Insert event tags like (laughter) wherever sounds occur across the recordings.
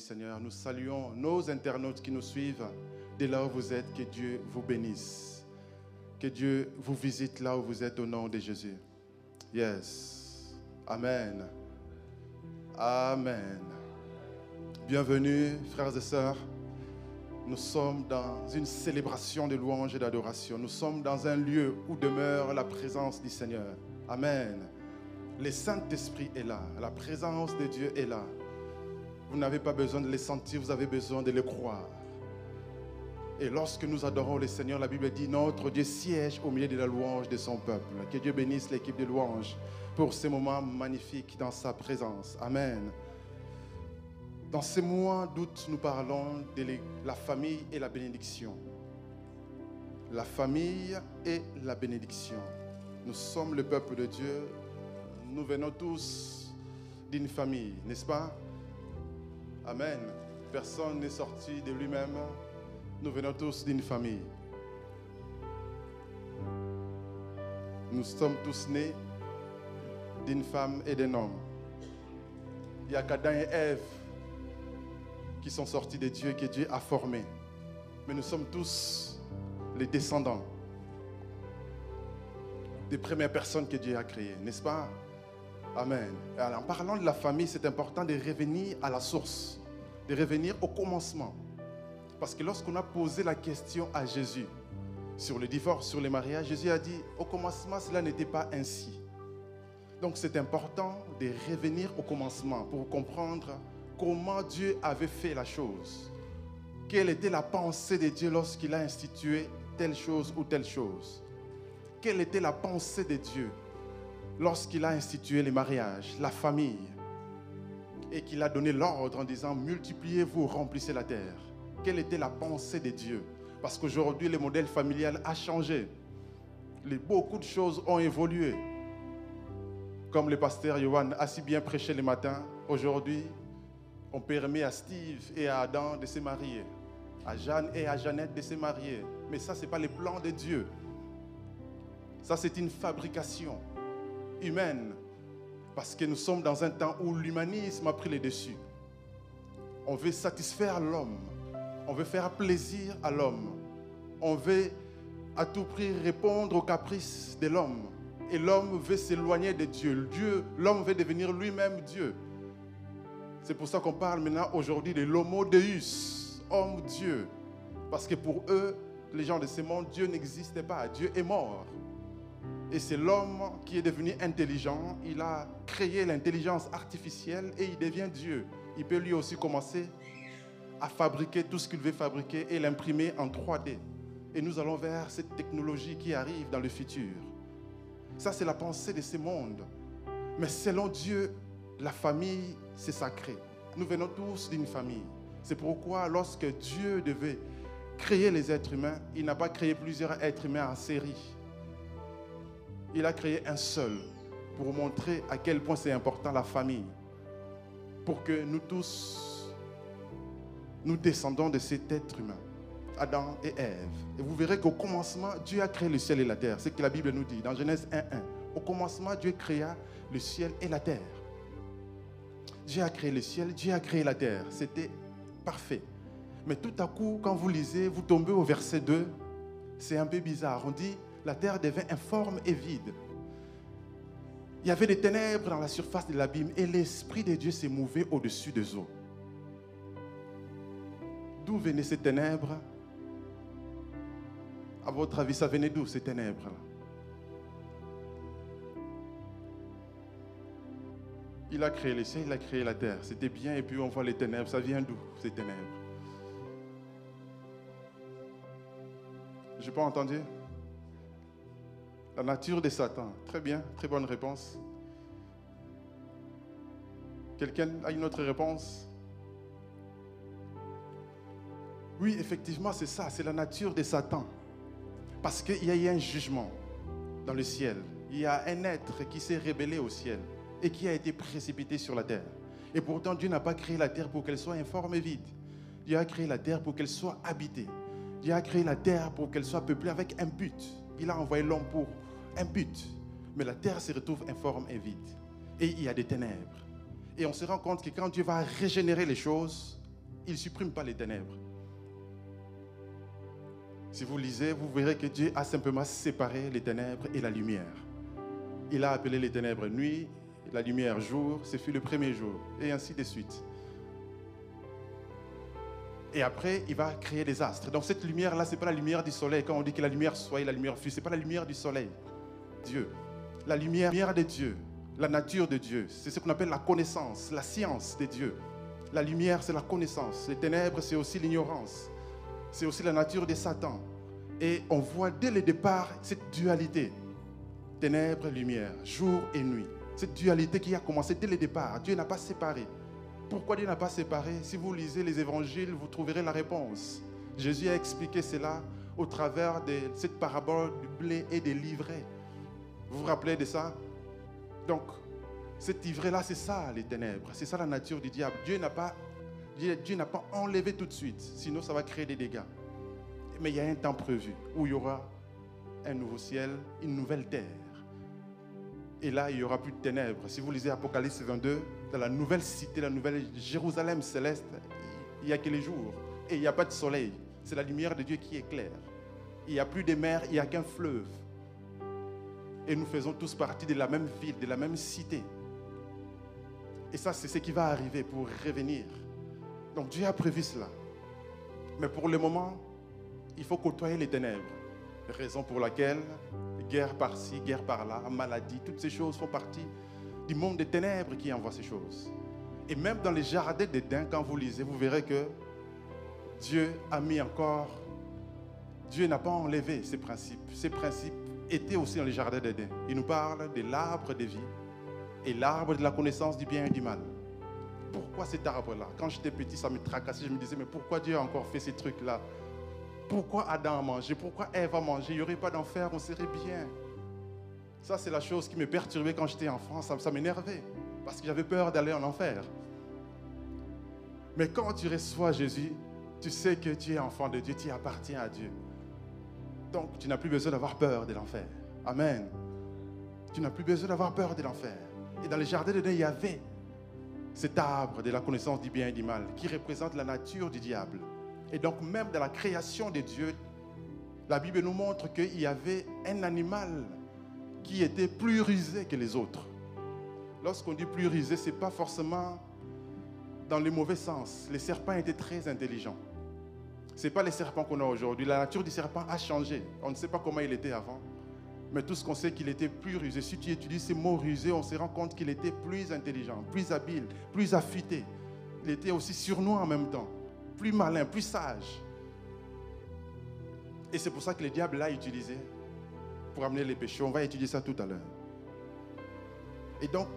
Seigneur, nous saluons nos internautes qui nous suivent dès là où vous êtes. Que Dieu vous bénisse. Que Dieu vous visite là où vous êtes au nom de Jésus. Yes. Amen. Amen. Bienvenue, frères et sœurs. Nous sommes dans une célébration de louange et d'adoration. Nous sommes dans un lieu où demeure la présence du Seigneur. Amen. Le Saint-Esprit est là. La présence de Dieu est là. Vous n'avez pas besoin de les sentir, vous avez besoin de les croire. Et lorsque nous adorons le Seigneur, la Bible dit, notre Dieu siège au milieu de la louange de son peuple. Que Dieu bénisse l'équipe de louange pour ces moments magnifiques dans sa présence. Amen. Dans ces mois d'août, nous parlons de la famille et la bénédiction. La famille et la bénédiction. Nous sommes le peuple de Dieu. Nous venons tous d'une famille, n'est-ce pas? Amen. Personne n'est sorti de lui-même. Nous venons tous d'une famille. Nous sommes tous nés d'une femme et d'un homme. Il y a qu'Adam et Ève qui sont sortis de Dieu, que Dieu a formés. Mais nous sommes tous les descendants des premières personnes que Dieu a créées, n'est-ce pas? Amen. En parlant de la famille, c'est important de revenir à la source, de revenir au commencement. Parce que lorsqu'on a posé la question à Jésus sur le divorce, sur le mariage, Jésus a dit, au commencement, cela n'était pas ainsi. Donc c'est important de revenir au commencement pour comprendre comment Dieu avait fait la chose. Quelle était la pensée de Dieu lorsqu'il a institué telle chose ou telle chose? Quelle était la pensée de Dieu lorsqu'il a institué les mariages, la famille, et qu'il a donné l'ordre en disant multipliez-vous, remplissez la terre. Quelle était la pensée de Dieu Parce qu'aujourd'hui, le modèle familial a changé. beaucoup de choses ont évolué. Comme le pasteur Johan a si bien prêché le matin, aujourd'hui, on permet à Steve et à Adam de se marier, à Jeanne et à Jeannette de se marier. Mais ça, ce n'est pas le plan de Dieu. Ça, c'est une fabrication humaine. Parce que nous sommes dans un temps où l'humanisme a pris le dessus. On veut satisfaire l'homme. On veut faire plaisir à l'homme. On veut à tout prix répondre aux caprices de l'homme. Et l'homme veut s'éloigner de Dieu. Dieu, l'homme veut devenir lui-même Dieu. C'est pour ça qu'on parle maintenant aujourd'hui de l'homo deus, homme-dieu. Parce que pour eux, les gens de ce monde, Dieu n'existait pas. Dieu est mort. Et c'est l'homme qui est devenu intelligent. Il a créé l'intelligence artificielle et il devient Dieu. Il peut lui aussi commencer à fabriquer tout ce qu'il veut fabriquer et l'imprimer en 3D. Et nous allons vers cette technologie qui arrive dans le futur. Ça, c'est la pensée de ce monde. Mais selon Dieu, la famille, c'est sacré. Nous venons tous d'une famille. C'est pourquoi lorsque Dieu devait créer les êtres humains, il n'a pas créé plusieurs êtres humains en série il a créé un seul pour montrer à quel point c'est important la famille. Pour que nous tous, nous descendons de cet être humain, Adam et Ève. Et vous verrez qu'au commencement, Dieu a créé le ciel et la terre. C'est ce que la Bible nous dit dans Genèse 1.1. Au commencement, Dieu créa le ciel et la terre. Dieu a créé le ciel, Dieu a créé la terre. C'était parfait. Mais tout à coup, quand vous lisez, vous tombez au verset 2, c'est un peu bizarre. On dit, la terre devint informe et vide. Il y avait des ténèbres dans la surface de l'abîme et l'Esprit de Dieu s'est mouvé au-dessus des eaux. D'où venaient ces ténèbres? À votre avis, ça venait d'où ces ténèbres Il a créé les cieux, il a créé la terre. C'était bien et puis on voit les ténèbres. Ça vient d'où ces ténèbres? Je n'ai pas entendu la nature de Satan. Très bien, très bonne réponse. Quelqu'un a une autre réponse? Oui, effectivement, c'est ça, c'est la nature de Satan. Parce qu'il y a un jugement dans le ciel. Il y a un être qui s'est rébellé au ciel et qui a été précipité sur la terre. Et pourtant, Dieu n'a pas créé la terre pour qu'elle soit informe et vide. Dieu a créé la terre pour qu'elle soit habitée. Dieu a créé la terre pour qu'elle soit peuplée avec un but. Il a envoyé l'homme pour un but. Mais la terre se retrouve informe et vide. Et il y a des ténèbres. Et on se rend compte que quand Dieu va régénérer les choses, il ne supprime pas les ténèbres. Si vous lisez, vous verrez que Dieu a simplement séparé les ténèbres et la lumière. Il a appelé les ténèbres nuit, la lumière jour, ce fut le premier jour, et ainsi de suite. Et après, il va créer des astres. Donc cette lumière-là, ce n'est pas la lumière du soleil. Quand on dit que la lumière soit, la lumière fut, ce n'est pas la lumière du soleil. Dieu. La lumière, de Dieu, la nature de Dieu, c'est ce qu'on appelle la connaissance, la science de Dieu. La lumière, c'est la connaissance. Les ténèbres, c'est aussi l'ignorance. C'est aussi la nature de Satan. Et on voit dès le départ cette dualité. Ténèbres, lumière, jour et nuit. Cette dualité qui a commencé dès le départ. Dieu n'a pas séparé. Pourquoi Dieu n'a pas séparé? Si vous lisez les évangiles, vous trouverez la réponse. Jésus a expliqué cela au travers de cette parabole du blé et des livrets. Vous vous rappelez de ça? Donc, cette livrée-là, c'est ça les ténèbres. C'est ça la nature du diable. Dieu n'a pas, Dieu n'a pas enlevé tout de suite, sinon ça va créer des dégâts. Mais il y a un temps prévu où il y aura un nouveau ciel, une nouvelle terre. Et là, il n'y aura plus de ténèbres. Si vous lisez Apocalypse 22, dans la nouvelle cité, la nouvelle Jérusalem céleste, il n'y a que les jours. Et il n'y a pas de soleil. C'est la lumière de Dieu qui éclaire. Il n'y a plus de mer, il n'y a qu'un fleuve. Et nous faisons tous partie de la même ville, de la même cité. Et ça, c'est ce qui va arriver pour revenir. Donc Dieu a prévu cela. Mais pour le moment, il faut côtoyer les ténèbres. Raison pour laquelle, guerre par-ci, guerre par-là, maladie, toutes ces choses font partie du monde des ténèbres qui envoie ces choses. Et même dans les jardins d'Éden, quand vous lisez, vous verrez que Dieu a mis encore, Dieu n'a pas enlevé ces principes. Ces principes étaient aussi dans les jardins d'Éden. Il nous parle de l'arbre de vie et l'arbre de la connaissance du bien et du mal. Pourquoi cet arbre-là? Quand j'étais petit, ça me tracassait. Je me disais, mais pourquoi Dieu a encore fait ces trucs-là? Pourquoi Adam a mangé? Pourquoi Ève a mangé? Il n'y aurait pas d'enfer, on serait bien. Ça, c'est la chose qui me perturbait quand j'étais enfant. Ça, ça m'énervait. Parce que j'avais peur d'aller en enfer. Mais quand tu reçois Jésus, tu sais que tu es enfant de Dieu, tu appartiens à Dieu. Donc, tu n'as plus besoin d'avoir peur de l'enfer. Amen. Tu n'as plus besoin d'avoir peur de l'enfer. Et dans les jardins de Dieu, il y avait cet arbre de la connaissance du bien et du mal qui représente la nature du diable. Et donc même dans la création de Dieu, la Bible nous montre qu'il y avait un animal qui était plus rusé que les autres. Lorsqu'on dit plus rusé, ce n'est pas forcément dans le mauvais sens. Les serpents étaient très intelligents. Ce n'est pas les serpents qu'on a aujourd'hui. La nature du serpent a changé. On ne sait pas comment il était avant. Mais tout ce qu'on sait qu'il était plus rusé. Si tu étudies ces mots rusés, on se rend compte qu'il était plus intelligent, plus habile, plus affûté. Il était aussi surnois en même temps plus malin, plus sage. Et c'est pour ça que le diable l'a utilisé pour amener les péchés. On va étudier ça tout à l'heure. Et donc,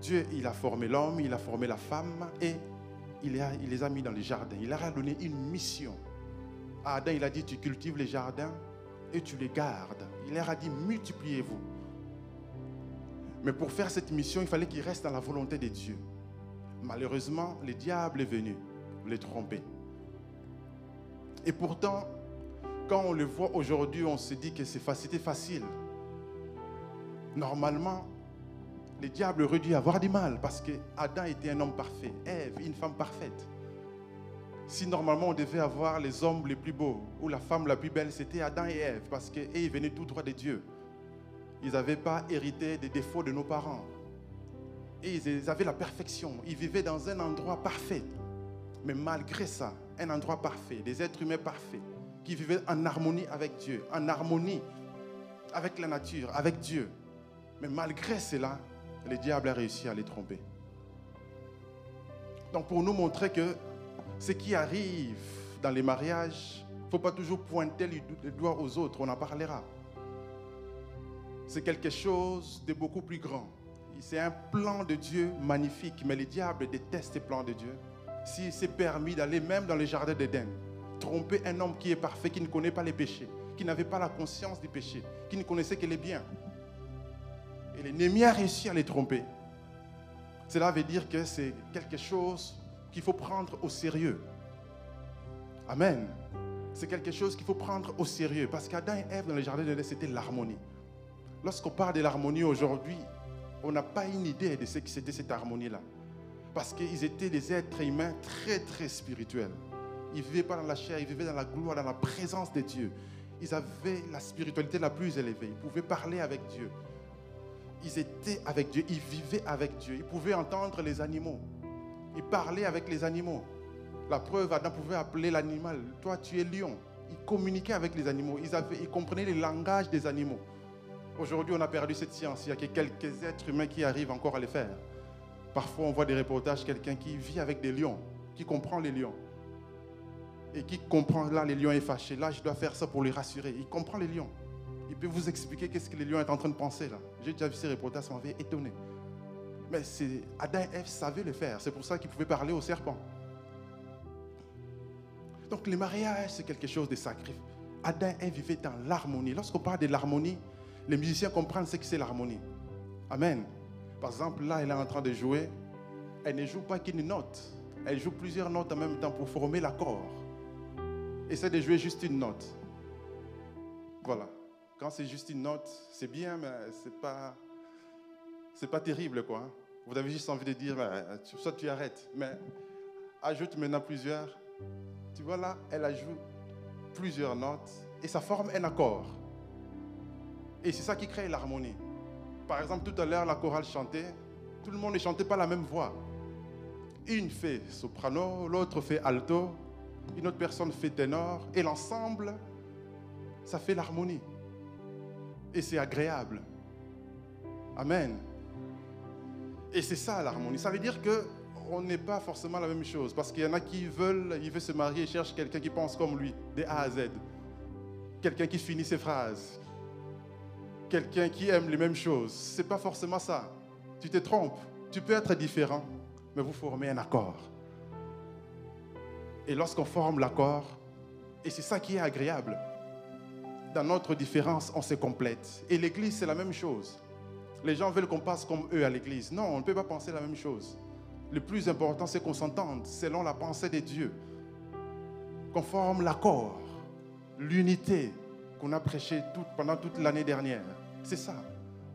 Dieu, il a formé l'homme, il a formé la femme et il, les a mis dans les jardins. Il leur a donné une mission. Adam, il a dit, tu cultives les jardins et tu les gardes. Il leur a dit, multipliez-vous. Mais pour faire cette mission, il fallait qu'ils restent dans la volonté de Dieu. Malheureusement, le diable est venu les tromper. Et pourtant, quand on le voit aujourd'hui, on se dit que c'est facile. Normalement, le diable aurait dû avoir du mal parce que Adam était un homme parfait, Ève une femme parfaite. Si normalement on devait avoir les hommes les plus beaux ou la femme la plus belle, c'était Adam et Ève parce qu'ils venaient tout droit de Dieu. Ils n'avaient pas hérité des défauts de nos parents. Et ils avaient la perfection. Ils vivaient dans un endroit parfait. Mais malgré ça, un endroit parfait, des êtres humains parfaits, qui vivaient en harmonie avec Dieu, en harmonie avec la nature, avec Dieu. Mais malgré cela, le diable a réussi à les tromper. Donc pour nous montrer que ce qui arrive dans les mariages, il ne faut pas toujours pointer les doigts aux autres, on en parlera. C'est quelque chose de beaucoup plus grand. C'est un plan de Dieu magnifique, mais le diable déteste les plans de Dieu. Si c'est permis d'aller même dans les jardins d'Éden, tromper un homme qui est parfait, qui ne connaît pas les péchés, qui n'avait pas la conscience du péché, qui ne connaissait que les biens. Et l'ennemi a réussi à les tromper. Cela veut dire que c'est quelque chose qu'il faut prendre au sérieux. Amen. C'est quelque chose qu'il faut prendre au sérieux. Parce qu'Adam et Ève dans les jardins d'Éden, c'était l'harmonie. Lorsqu'on parle de l'harmonie aujourd'hui, on n'a pas une idée de ce que c'était cette harmonie-là. Parce qu'ils étaient des êtres humains très, très spirituels. Ils ne vivaient pas dans la chair, ils vivaient dans la gloire, dans la présence de Dieu. Ils avaient la spiritualité la plus élevée. Ils pouvaient parler avec Dieu. Ils étaient avec Dieu, ils vivaient avec Dieu. Ils pouvaient entendre les animaux. Ils parlaient avec les animaux. La preuve, Adam pouvait appeler l'animal, toi tu es lion. Ils communiquaient avec les animaux. Ils, comprenaient le langage des animaux. Aujourd'hui, on a perdu cette science. Il y a que quelques êtres humains qui arrivent encore à le faire. Parfois, on voit des reportages, quelqu'un qui vit avec des lions, qui comprend les lions. Et qui comprend, là, les lions est fâché. Là, je dois faire ça pour les rassurer. Il comprend les lions. Il peut vous expliquer qu'est-ce que les lions est en train de penser là. J'ai déjà vu ces reportages, ça m'avait étonné. Mais c'est Adam et Ève savaient le faire. C'est pour ça qu'ils pouvaient parler au serpent. Donc le mariage, c'est quelque chose de sacré. Adam et Ève vivaient dans l'harmonie. Lorsqu'on parle de l'harmonie, les musiciens comprennent ce que c'est l'harmonie. Amen. Par exemple, là, elle est en train de jouer. Elle ne joue pas qu'une note. Elle joue plusieurs notes en même temps pour former l'accord. Essaie de jouer juste une note. Voilà. Quand c'est juste une note, c'est bien, mais c'est pas, c'est pas terrible, quoi. Vous avez juste envie de dire, soit tu arrêtes, mais ajoute maintenant plusieurs. Tu vois là, elle ajoute plusieurs notes et ça forme un accord. Et c'est ça qui crée l'harmonie. Par exemple, tout à l'heure, la chorale chantait, tout le monde ne chantait pas la même voix. Une fait soprano, l'autre fait alto, une autre personne fait ténor, et l'ensemble, ça fait l'harmonie. Et c'est agréable. Amen. Et c'est ça l'harmonie. Ça veut dire que on n'est pas forcément la même chose. Parce qu'il y en a qui veulent, ils veulent se marier et cherchent quelqu'un qui pense comme lui, de A à Z. Quelqu'un qui finit ses phrases, quelqu'un qui aime les mêmes choses. Ce n'est pas forcément ça. Tu te trompes. Tu peux être différent, mais vous formez un accord. Et lorsqu'on forme l'accord, et c'est ça qui est agréable, dans notre différence, on se complète. Et l'Église, c'est la même chose. Les gens veulent qu'on passe comme eux à l'Église. Non, on ne peut pas penser la même chose. Le plus important, c'est qu'on s'entende selon la pensée de Dieu. Qu'on forme l'accord, l'unité qu'on a prêché pendant toute l'année dernière. C'est ça,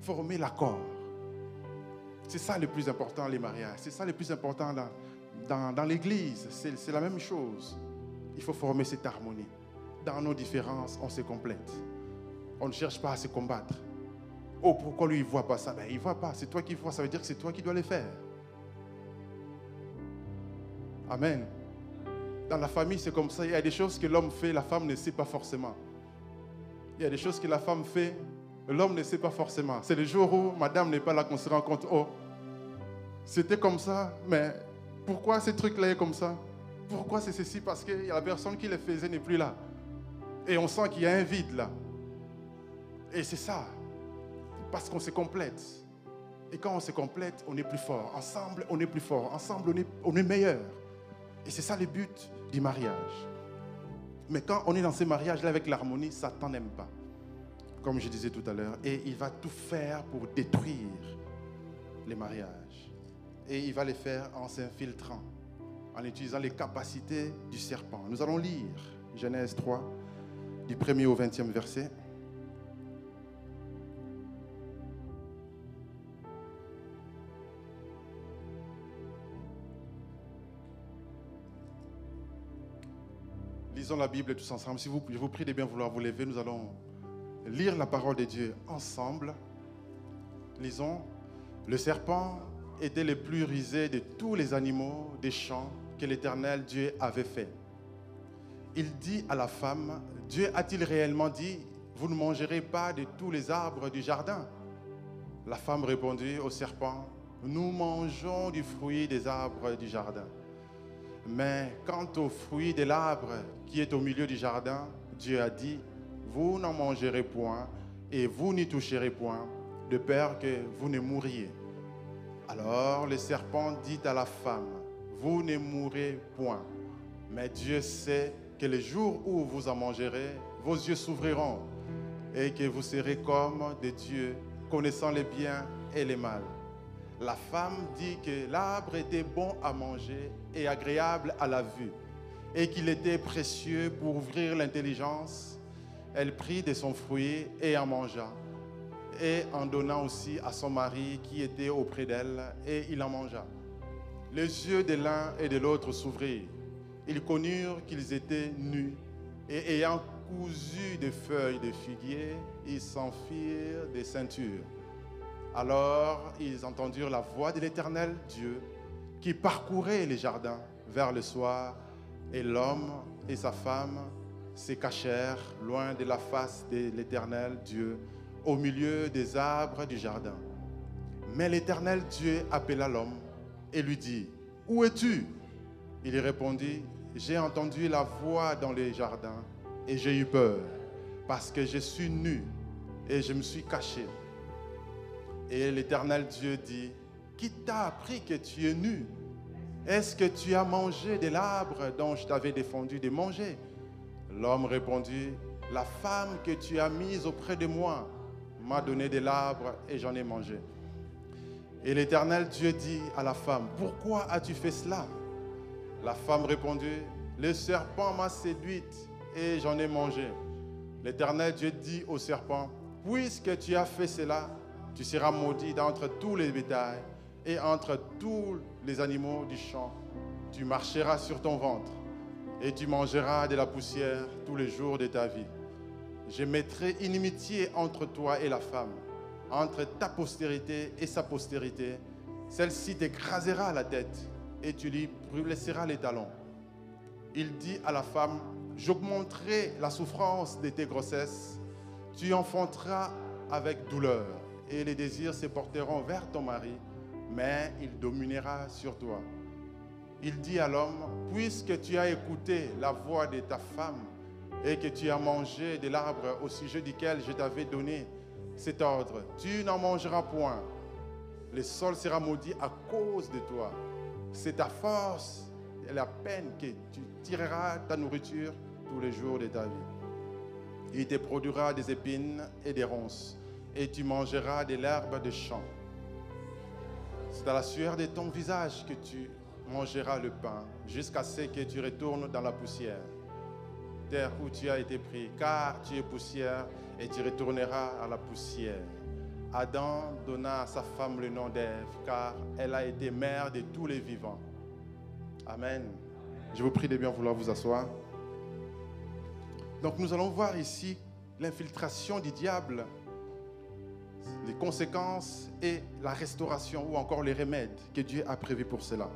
former l'accord. C'est ça le plus important, les mariages. C'est ça le plus important dans, dans, l'Église. C'est la même chose. Il faut former cette harmonie. Dans nos différences, on se complète. On ne cherche pas à se combattre. Oh, pourquoi lui, il ne voit pas ça? Ben, Il ne voit pas. C'est toi qui vois. Ça veut dire que c'est toi qui dois le faire. Amen. Dans la famille, c'est comme ça. Il y a des choses que l'homme fait, la femme ne sait pas forcément. Il y a des choses que la femme fait, L'homme ne sait pas forcément. C'est le jour où madame n'est pas là qu'on se rend compte, oh, c'était comme ça, mais pourquoi ce truc-là est comme ça? Pourquoi c'est ceci? Parce que la personne qui le faisait n'est plus là. Et on sent qu'il y a un vide là. Et c'est ça. Parce qu'on se complète. Et quand on se complète, on est plus fort. Ensemble, on est plus fort. Ensemble, on est, on est meilleur. Et c'est ça le but du mariage. Mais quand on est dans ces mariages-là avec l'harmonie, Satan n'aime pas comme je disais tout à l'heure, et il va tout faire pour détruire les mariages. Et il va les faire en s'infiltrant, en utilisant les capacités du serpent. Nous allons lire Genèse 3, du 1er au 20e verset. Lisons la Bible tous ensemble. Si vous, je vous prie de bien vouloir vous lever, nous allons lire la parole de Dieu ensemble. Lisons. Le serpent était le plus rusé de tous les animaux des champs que l'Éternel Dieu avait fait. Il dit à la femme, Dieu a-t-il réellement dit, vous ne mangerez pas de tous les arbres du jardin? La femme répondit au serpent, nous mangeons du fruit des arbres du jardin. Mais quant au fruit de l'arbre qui est au milieu du jardin, Dieu a dit, vous n'en mangerez point et vous n'y toucherez point, de peur que vous ne mouriez. Alors le serpent dit à la femme, vous ne mourrez point, mais Dieu sait que le jour où vous en mangerez, vos yeux s'ouvriront et que vous serez comme des dieux, connaissant les biens et les mal. La femme dit que l'arbre était bon à manger et agréable à la vue, et qu'il était précieux pour ouvrir l'intelligence elle prit de son fruit et en mangea, et en donnant aussi à son mari qui était auprès d'elle, et il en mangea. les yeux de l'un et de l'autre s'ouvrirent. Ils connurent qu'ils étaient nus et ayant cousu des feuilles de figuier, ils s'en firent des ceintures. Alors ils entendirent la voix de l'Éternel Dieu qui parcourait les jardins vers le soir, et l'homme et sa femme se cachèrent loin de la face de l'Éternel Dieu, au milieu des arbres du jardin. Mais l'Éternel Dieu appela l'homme et lui dit, Où es-tu? Il répondit, J'ai entendu la voix dans les jardins et j'ai eu peur, parce que je suis nu et je me suis caché. Et l'Éternel Dieu dit, Qui t'a appris que tu es nu? Est-ce que tu as mangé de l'arbre dont je t'avais défendu de manger L'homme répondit, La femme que tu as mise auprès de moi m'a donné de l'arbre et j'en ai mangé. Et l'Éternel Dieu dit à la femme, Pourquoi as-tu fait cela? La femme répondit, Le serpent m'a séduite et j'en ai mangé. L'Éternel Dieu dit au serpent, Puisque tu as fait cela, tu seras maudit d'entre tous les bétails et entre tous les animaux du champ. Tu marcheras sur ton ventre et tu mangeras de la poussière tous les jours de ta vie. Je mettrai inimitié entre toi et la femme, entre ta postérité et sa postérité. Celle-ci t'écrasera la tête et tu lui blesseras les talons. Il dit à la femme, j'augmenterai la souffrance de tes grossesses, tu enfanteras avec douleur et les désirs se porteront vers ton mari, mais il dominera sur toi. Il dit à l'homme, puisque tu as écouté la voix de ta femme et que tu as mangé de l'arbre au sujet duquel je t'avais donné cet ordre, tu n'en mangeras point. Le sol sera maudit à cause de toi. C'est ta force et la peine que tu tireras ta nourriture tous les jours de ta vie. Il te produira des épines et des ronces et tu mangeras de l'herbe de champ. C'est à la sueur de ton visage que tu mangeras le pain, jusqu'à ce que tu retournes dans la poussière, terre où tu as été pris, car tu es poussière et tu retourneras à la poussière. Adam donna à sa femme le nom d'Ève, car elle a été mère de tous les vivants. Amen. Je vous prie de bien vouloir vous asseoir. Donc nous allons voir ici l'infiltration du diable les conséquences et la restauration ou encore les remèdes que Dieu a prévus pour cela.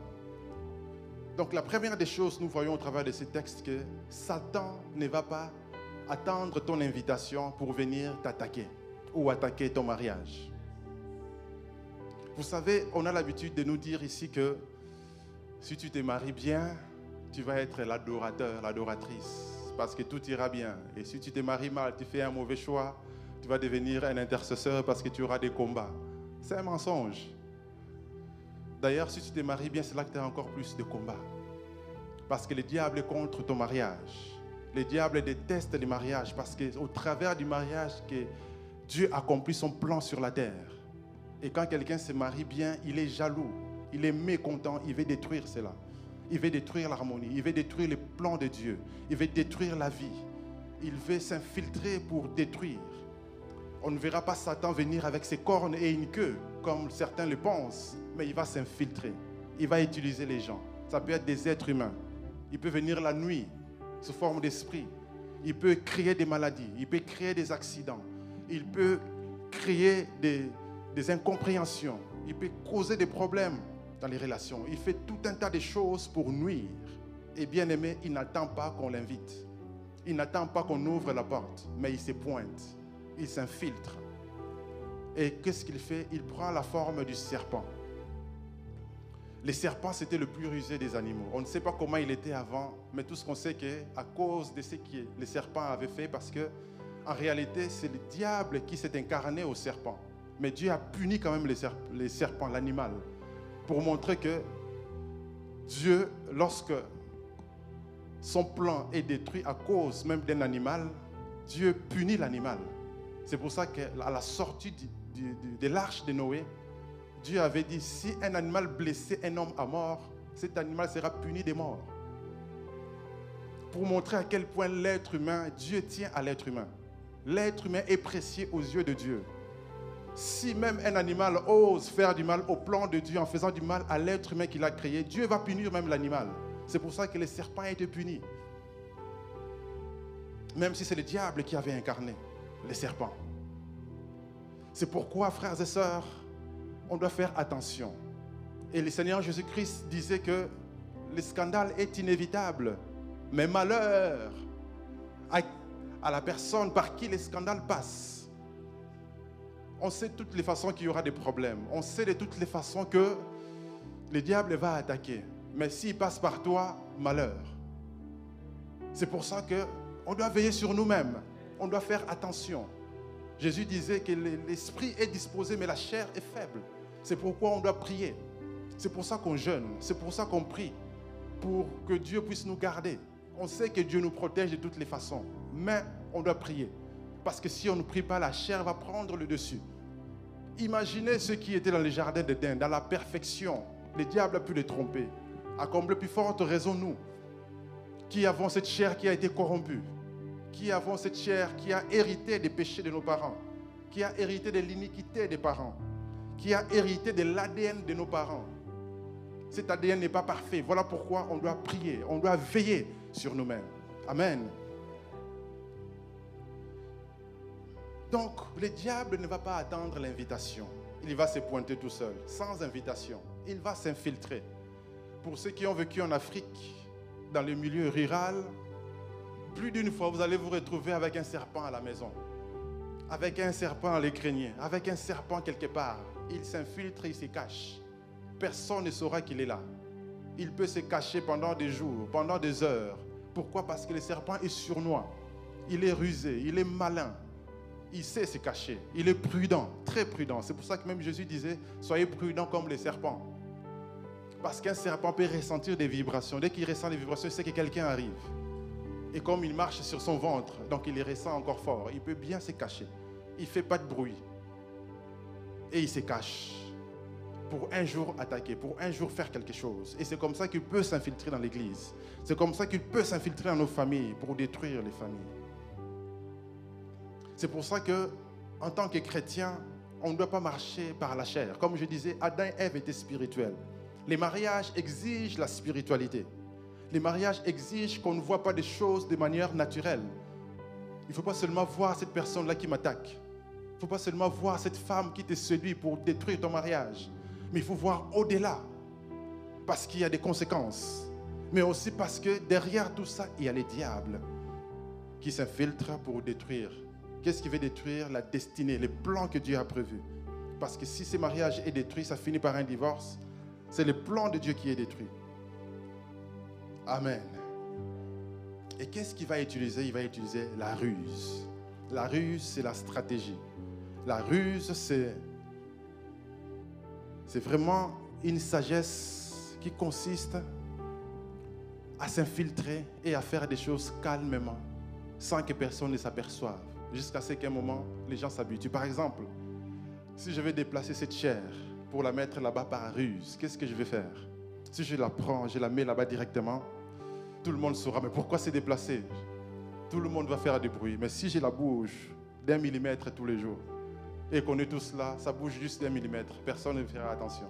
Donc la première des choses, nous voyons au travers de ces textes que Satan ne va pas attendre ton invitation pour venir t'attaquer ou attaquer ton mariage. Vous savez, on a l'habitude de nous dire ici que si tu te maries bien, tu vas être l'adorateur, l'adoratrice, parce que tout ira bien. Et si tu te maries mal, tu fais un mauvais choix, tu vas devenir un intercesseur parce que tu auras des combats. C'est un mensonge. D'ailleurs, si tu te maries bien, c'est là que tu as encore plus de combats. Parce que le diable est contre ton mariage. Le diable déteste le mariage parce qu'au travers du mariage que Dieu accomplit son plan sur la terre. Et quand quelqu'un se marie bien, il est jaloux, il est mécontent, il veut détruire cela. Il veut détruire l'harmonie, il veut détruire le plan de Dieu, il veut détruire la vie. Il veut s'infiltrer pour détruire on ne verra pas Satan venir avec ses cornes et une queue, comme certains le pensent, mais il va s'infiltrer. Il va utiliser les gens. Ça peut être des êtres humains. Il peut venir la nuit sous forme d'esprit. Il peut créer des maladies. Il peut créer des accidents. Il peut créer des, incompréhensions. Il peut causer des problèmes dans les relations. Il fait tout un tas de choses pour nuire. Et bien aimé, il n'attend pas qu'on l'invite. Il n'attend pas qu'on ouvre la porte, mais il se pointe il s'infiltre. Et qu'est-ce qu'il fait? Il prend la forme du serpent. Les serpents, c'était le plus rusé des animaux. On ne sait pas comment il était avant, mais tout ce qu'on sait, c'est à cause de ce que les serpents avaient fait, parce que en réalité, c'est le diable qui s'est incarné au serpent. Mais Dieu a puni quand même les, serpents, l'animal, pour montrer que Dieu, lorsque son plan est détruit à cause même d'un animal, Dieu punit l'animal. C'est pour ça qu'à la sortie de l'arche de Noé, Dieu avait dit, si un animal blessait un homme à mort, cet animal sera puni de mort. Pour montrer à quel point l'être humain, Dieu tient à l'être humain. L'être humain est précieux aux yeux de Dieu. Si même un animal ose faire du mal au plan de Dieu en faisant du mal à l'être humain qu'il a créé, Dieu va punir même l'animal. C'est pour ça que les serpents ont été punis. Même si c'est le diable qui avait incarné les serpents. C'est pourquoi, frères et sœurs, on doit faire attention. Et le Seigneur Jésus-Christ disait que le scandale est inévitable, mais malheur à, à la personne par qui le scandale passe. On sait de toutes les façons qu'il y aura des problèmes. On sait de toutes les façons que le diable va attaquer. Mais s'il passe par toi, malheur. C'est pour ça que on doit veiller sur nous-mêmes. On doit faire attention. Jésus disait que l'esprit est disposé, mais la chair est faible. C'est pourquoi on doit prier. C'est pour ça qu'on jeûne. C'est pour ça qu'on prie. Pour que Dieu puisse nous garder. On sait que Dieu nous protège de toutes les façons. Mais on doit prier. Parce que si on ne prie pas, la chair va prendre le dessus. Imaginez ceux qui étaient dans les jardins d'Éden, dans la perfection. Le diable a pu les tromper. À combler plus forte raison, nous, qui avons cette chair qui a été corrompue, qui avons cette chair qui a hérité des péchés de nos parents, qui a hérité de l'iniquité des parents, qui a hérité de l'ADN de nos parents. Cet ADN n'est pas parfait. Voilà pourquoi on doit prier, on doit veiller sur nous-mêmes. Amen. Donc, le diable ne va pas attendre l'invitation. Il va se pointer tout seul, sans invitation. Il va s'infiltrer. Pour ceux qui ont vécu en Afrique, dans le milieu rural, plus d'une fois, vous allez vous retrouver avec un serpent à la maison, avec un serpent à l'écrénier, avec un serpent quelque part. Il s'infiltre, il se cache. Personne ne saura qu'il est là. Il peut se cacher pendant des jours, pendant des heures. Pourquoi? Parce que le serpent est sournois. Il est rusé, il est malin. Il sait se cacher. Il est prudent, très prudent. C'est pour ça que même Jésus disait, soyez prudents comme les serpents. Parce qu'un serpent peut ressentir des vibrations. Dès qu'il ressent des vibrations, il sait que quelqu'un arrive. Et comme il marche sur son ventre, donc il les ressent encore fort, il peut bien se cacher. Il ne fait pas de bruit. Et il se cache pour un jour attaquer, pour un jour faire quelque chose. Et c'est comme ça qu'il peut s'infiltrer dans l'église. C'est comme ça qu'il peut s'infiltrer dans nos familles pour détruire les familles. C'est pour ça que, en tant que chrétien, on ne doit pas marcher par la chair. Comme je disais, Adam et Ève étaient spirituels. Les mariages exigent la spiritualité. Les mariages exigent qu'on ne voit pas des choses de manière naturelle. Il ne faut pas seulement voir cette personne-là qui m'attaque. Il ne faut pas seulement voir cette femme qui te séduit pour détruire ton mariage. Mais il faut voir au-delà. Parce qu'il y a des conséquences. Mais aussi parce que derrière tout ça, il y a les diables qui s'infiltrent pour détruire. Qu'est-ce qui veut détruire La destinée, les plans que Dieu a prévus? Parce que si ce mariage est détruit, ça finit par un divorce. C'est le plan de Dieu qui est détruit. Amen. Et qu'est-ce qu'il va utiliser? Il va utiliser la ruse. La ruse, c'est la stratégie. La ruse, c'est, c'est vraiment une sagesse qui consiste à s'infiltrer et à faire des choses calmement, sans que personne ne s'aperçoive, jusqu'à ce qu'à un moment, les gens s'habituent. Par exemple, si je vais déplacer cette chair pour la mettre là-bas par ruse, qu'est-ce que je vais faire? Si je la prends, je la mets là-bas directement, tout le monde saura, mais pourquoi c'est déplacé? Tout le monde va faire du bruit. Mais si je la bouge d'un millimètre tous les jours, et qu'on est tous là, ça bouge juste d'un millimètre, personne ne fera attention.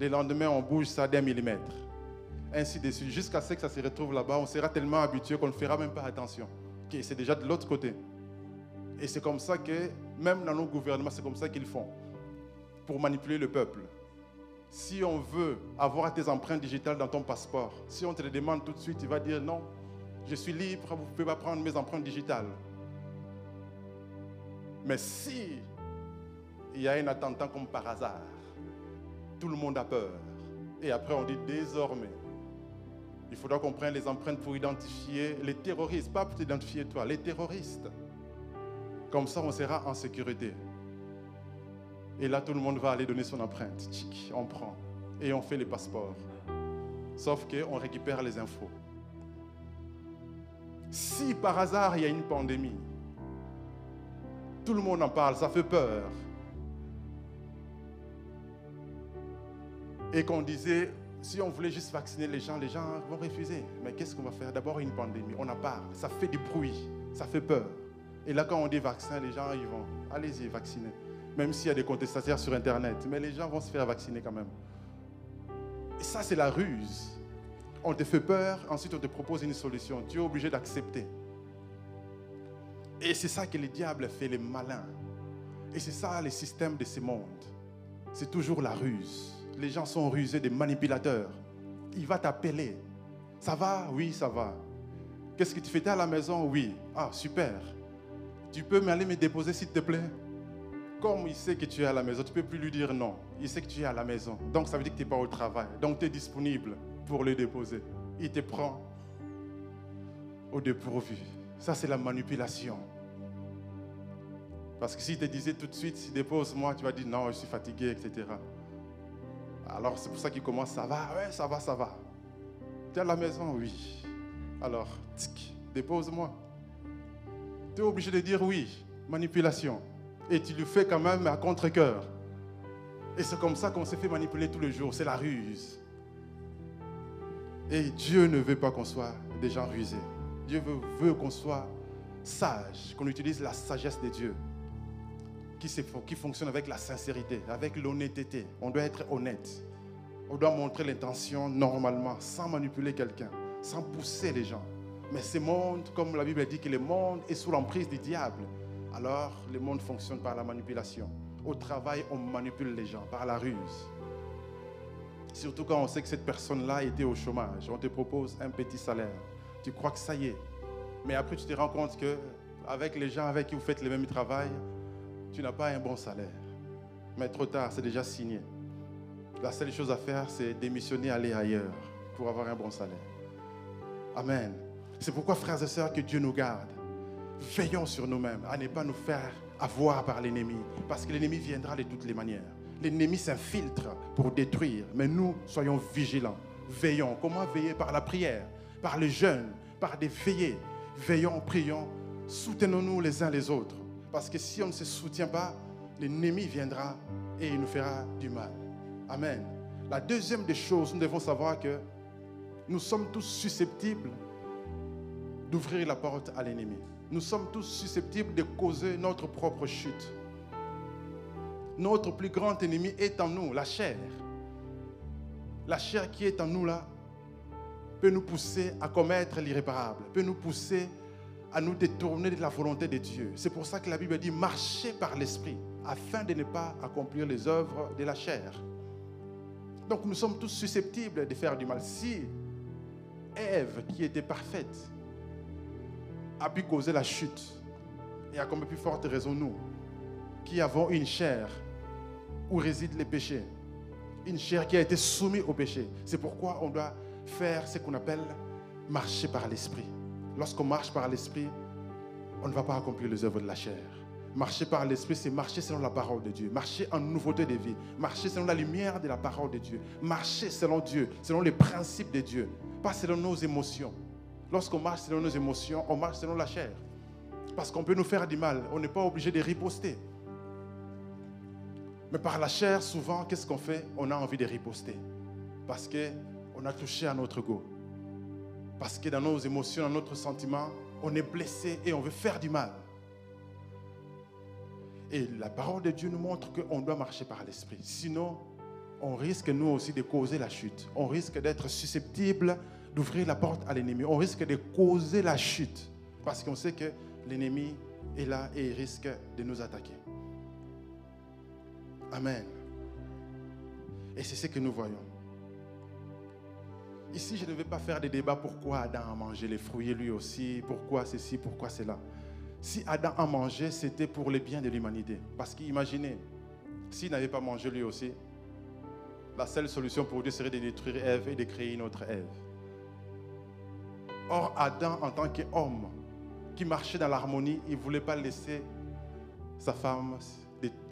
Les lendemains, on bouge ça d'un millimètre. Ainsi de suite, jusqu'à ce que ça se retrouve là-bas, on sera tellement habitué qu'on ne fera même pas attention. que c'est déjà de l'autre côté. Et c'est comme ça que, même dans nos gouvernements, c'est comme ça qu'ils font. Pour manipuler le peuple. Si on veut avoir tes empreintes digitales dans ton passeport, si on te le demande tout de suite, tu vas dire non, je suis libre, vous ne pouvez pas prendre mes empreintes digitales. Mais si il y a un attentat comme par hasard, tout le monde a peur. Et après, on dit désormais, il faudra qu'on prenne les empreintes pour identifier les terroristes, pas pour t'identifier toi, les terroristes. Comme ça, on sera en sécurité. Et là, tout le monde va aller donner son empreinte. on prend. Et on fait les passeports. Sauf qu'on récupère les infos. Si par hasard il y a une pandémie, tout le monde en parle, ça fait peur. Et qu'on disait, si on voulait juste vacciner les gens, les gens vont refuser. Mais qu'est-ce qu'on va faire? D'abord une pandémie, on en parle, ça fait du bruit, ça fait peur. Et là, quand on dit vaccin, les gens, ils vont, allez-y, vacciner. même s'il y a des contestataires sur Internet. Mais les gens vont se faire vacciner quand même. Et ça, c'est la ruse. On te fait peur, ensuite on te propose une solution. Tu es obligé d'accepter. Et c'est ça que le diable fait, les malins. Et c'est ça le système de ce monde. C'est toujours la ruse. Les gens sont rusés, des manipulateurs. Il va t'appeler. Ça va? Oui, ça va. Qu'est-ce que tu fais? À la maison? Oui. Ah, super. Tu peux m'aller me déposer, s'il te plaît? Comme il sait que tu es à la maison, tu ne peux plus lui dire non. Il sait que tu es à la maison. Donc, ça veut dire que tu n'es pas au travail. Donc, tu es disponible pour le déposer. Il te prend au dépourvu. Ça, c'est la manipulation. Parce que s'il te disait tout de suite, dépose-moi, tu vas dire non, je suis fatigué, etc. Alors, c'est pour ça qu'il commence, ça va, ouais, ça va, ça va. Tu es à la maison, oui. Alors, dépose-moi. Tu es obligé de dire oui, manipulation. Et tu le fais quand même à contre-coeur. Et c'est comme ça qu'on s'est fait manipuler tous les jours. C'est la ruse. Et Dieu ne veut pas qu'on soit des gens rusés. Dieu veut, qu'on soit sage, qu'on utilise la sagesse de Dieu, qui fonctionne avec la sincérité, avec l'honnêteté. On doit être honnête. On doit montrer l'intention normalement, sans manipuler quelqu'un, sans pousser les gens. Mais ce monde, comme la Bible dit que le monde est sous l'emprise du diable, alors le monde fonctionne par la manipulation. Au travail, on manipule les gens par la ruse. Surtout quand on sait que cette personne-là était au chômage. On te propose un petit salaire. Tu crois que ça y est. Mais après, tu te rends compte que avec les gens avec qui vous faites le même travail, tu n'as pas un bon salaire. Mais trop tard, c'est déjà signé. La seule chose à faire, c'est démissionner, aller ailleurs pour avoir un bon salaire. Amen. C'est pourquoi, frères et sœurs, que Dieu nous garde. Veillons sur nous-mêmes à ne pas nous faire avoir par l'ennemi, parce que l'ennemi viendra de toutes les manières. L'ennemi s'infiltre pour détruire, mais nous, soyons vigilants. Veillons. Comment veiller? Par la prière, par le jeûne, par des veillées. Veillons, prions, soutenons-nous les uns les autres. Parce que si on ne se soutient pas, l'ennemi viendra et il nous fera du mal. Amen. La deuxième des choses, nous devons savoir que nous sommes tous susceptibles d'ouvrir la porte à l'ennemi. Nous sommes tous susceptibles de causer notre propre chute. Notre plus grand ennemi est en nous, la chair. La chair qui est en nous là peut nous pousser à commettre l'irréparable, peut nous pousser à nous détourner de la volonté de Dieu. C'est pour ça que la Bible dit marcher par l'esprit afin de ne pas accomplir les œuvres de la chair. Donc nous sommes tous susceptibles de faire du mal. Si Ève, qui était parfaite, a pu causer la chute, et à combien plus forte raison nous, qui avons une chair où résident les péchés, une chair qui a été soumise au péché. C'est pourquoi on doit faire ce qu'on appelle marcher par l'esprit. Lorsqu'on marche par l'esprit, on ne va pas accomplir les œuvres de la chair. Marcher par l'esprit, c'est marcher selon la parole de Dieu. Marcher en nouveauté de vie. Marcher selon la lumière de la parole de Dieu. Marcher selon Dieu, selon les principes de Dieu. Pas selon nos émotions. Lorsqu'on marche selon nos émotions, on marche selon la chair. Parce qu'on peut nous faire du mal. On n'est pas obligé de riposter. Mais par la chair, souvent, qu'est-ce qu'on fait? On a envie de riposter. Parce qu'on a touché à notre go. Parce que dans nos émotions, dans notre sentiment, on est blessé et on veut faire du mal. Et la parole de Dieu nous montre qu'on doit marcher par l'esprit. Sinon, on risque nous aussi de causer la chute. On risque d'être susceptible d'ouvrir la porte à l'ennemi. On risque de causer la chute. Parce qu'on sait que l'ennemi est là et il risque de nous attaquer. Amen. Et c'est ce que nous voyons. Ici, je ne vais pas faire des débats pourquoi Adam a mangé les fruits lui aussi, pourquoi ceci, pourquoi cela. Si Adam a mangé, c'était pour le bien de l'humanité. Parce qu'imaginez, s'il n'avait pas mangé lui aussi, la seule solution pour Dieu serait de détruire Ève et de créer une autre Ève. Or, Adam, en tant qu'homme qui marchait dans l'harmonie, il ne voulait pas laisser sa femme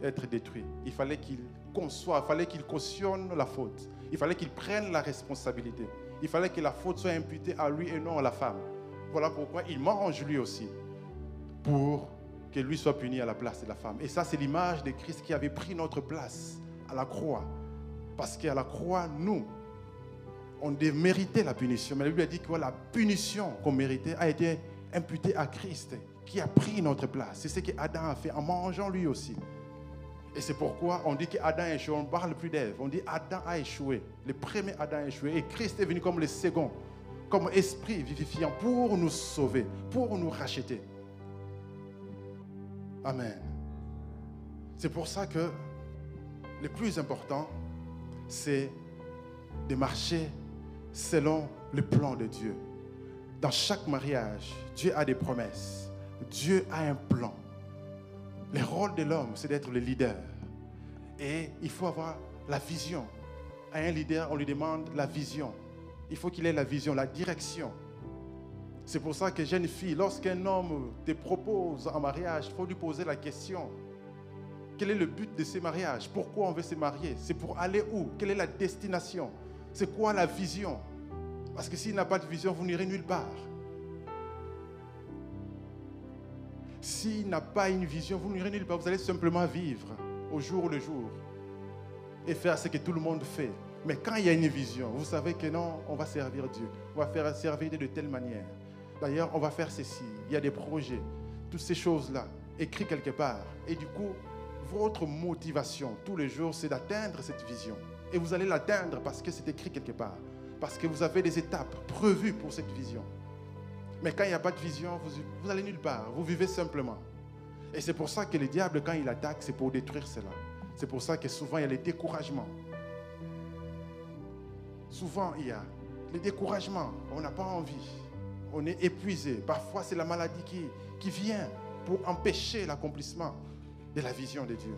être détruite. Il fallait qu'il conçoive, il fallait qu'il cautionne la faute. Il fallait qu'il prenne la responsabilité. Il fallait que la faute soit imputée à lui et non à la femme. Voilà pourquoi il mange lui aussi, pour que lui soit puni à la place de la femme. Et ça, c'est l'image de Christ qui avait pris notre place à la croix. Parce qu'à la croix, nous, on méritait la punition. Mais la Bible a dit que la punition qu'on méritait a été imputée à Christ, qui a pris notre place. C'est ce qu'Adam a fait en mangeant lui aussi. Et c'est pourquoi on dit qu'Adam a échoué. On ne parle plus d'Ève. On dit Adam a échoué. Le premier Adam a échoué. Et Christ est venu comme le second, comme esprit vivifiant pour nous sauver, pour nous racheter. Amen. C'est pour ça que le plus important, c'est de marcher selon le plan de Dieu. Dans chaque mariage, Dieu a des promesses. Dieu a un plan. Le rôle de l'homme, c'est d'être le leader. Et il faut avoir la vision. À un leader, on lui demande la vision. Il faut qu'il ait la vision, la direction. C'est pour ça que jeune fille, lorsqu'un homme te propose un mariage, il faut lui poser la question. Quel est le but de ce mariage? Pourquoi on veut se marier? C'est pour aller où? Quelle est la destination? C'est quoi la vision? Parce que s'il n'a pas de vision, vous n'irez nulle part. S'il n'a pas une vision, vous n'irez nulle part. Vous allez simplement vivre au jour le jour et faire ce que tout le monde fait. Mais quand il y a une vision, vous savez que non, on va servir Dieu. On va faire servir de telle manière. D'ailleurs, on va faire ceci. Il y a des projets. Toutes ces choses-là, écrites quelque part. Et du coup, votre motivation tous les jours, c'est d'atteindre cette vision. Et vous allez l'atteindre parce que c'est écrit quelque part. Parce que vous avez des étapes prévues pour cette vision. Mais quand il n'y a pas de vision, vous, vous allez nulle part. Vous vivez simplement. Et c'est pour ça que le diable, quand il attaque, c'est pour détruire cela. C'est pour ça que souvent il y a les découragements. Souvent il y a les découragements. On n'a pas envie. On est épuisé. Parfois c'est la maladie qui, qui vient pour empêcher l'accomplissement de la vision de Dieu.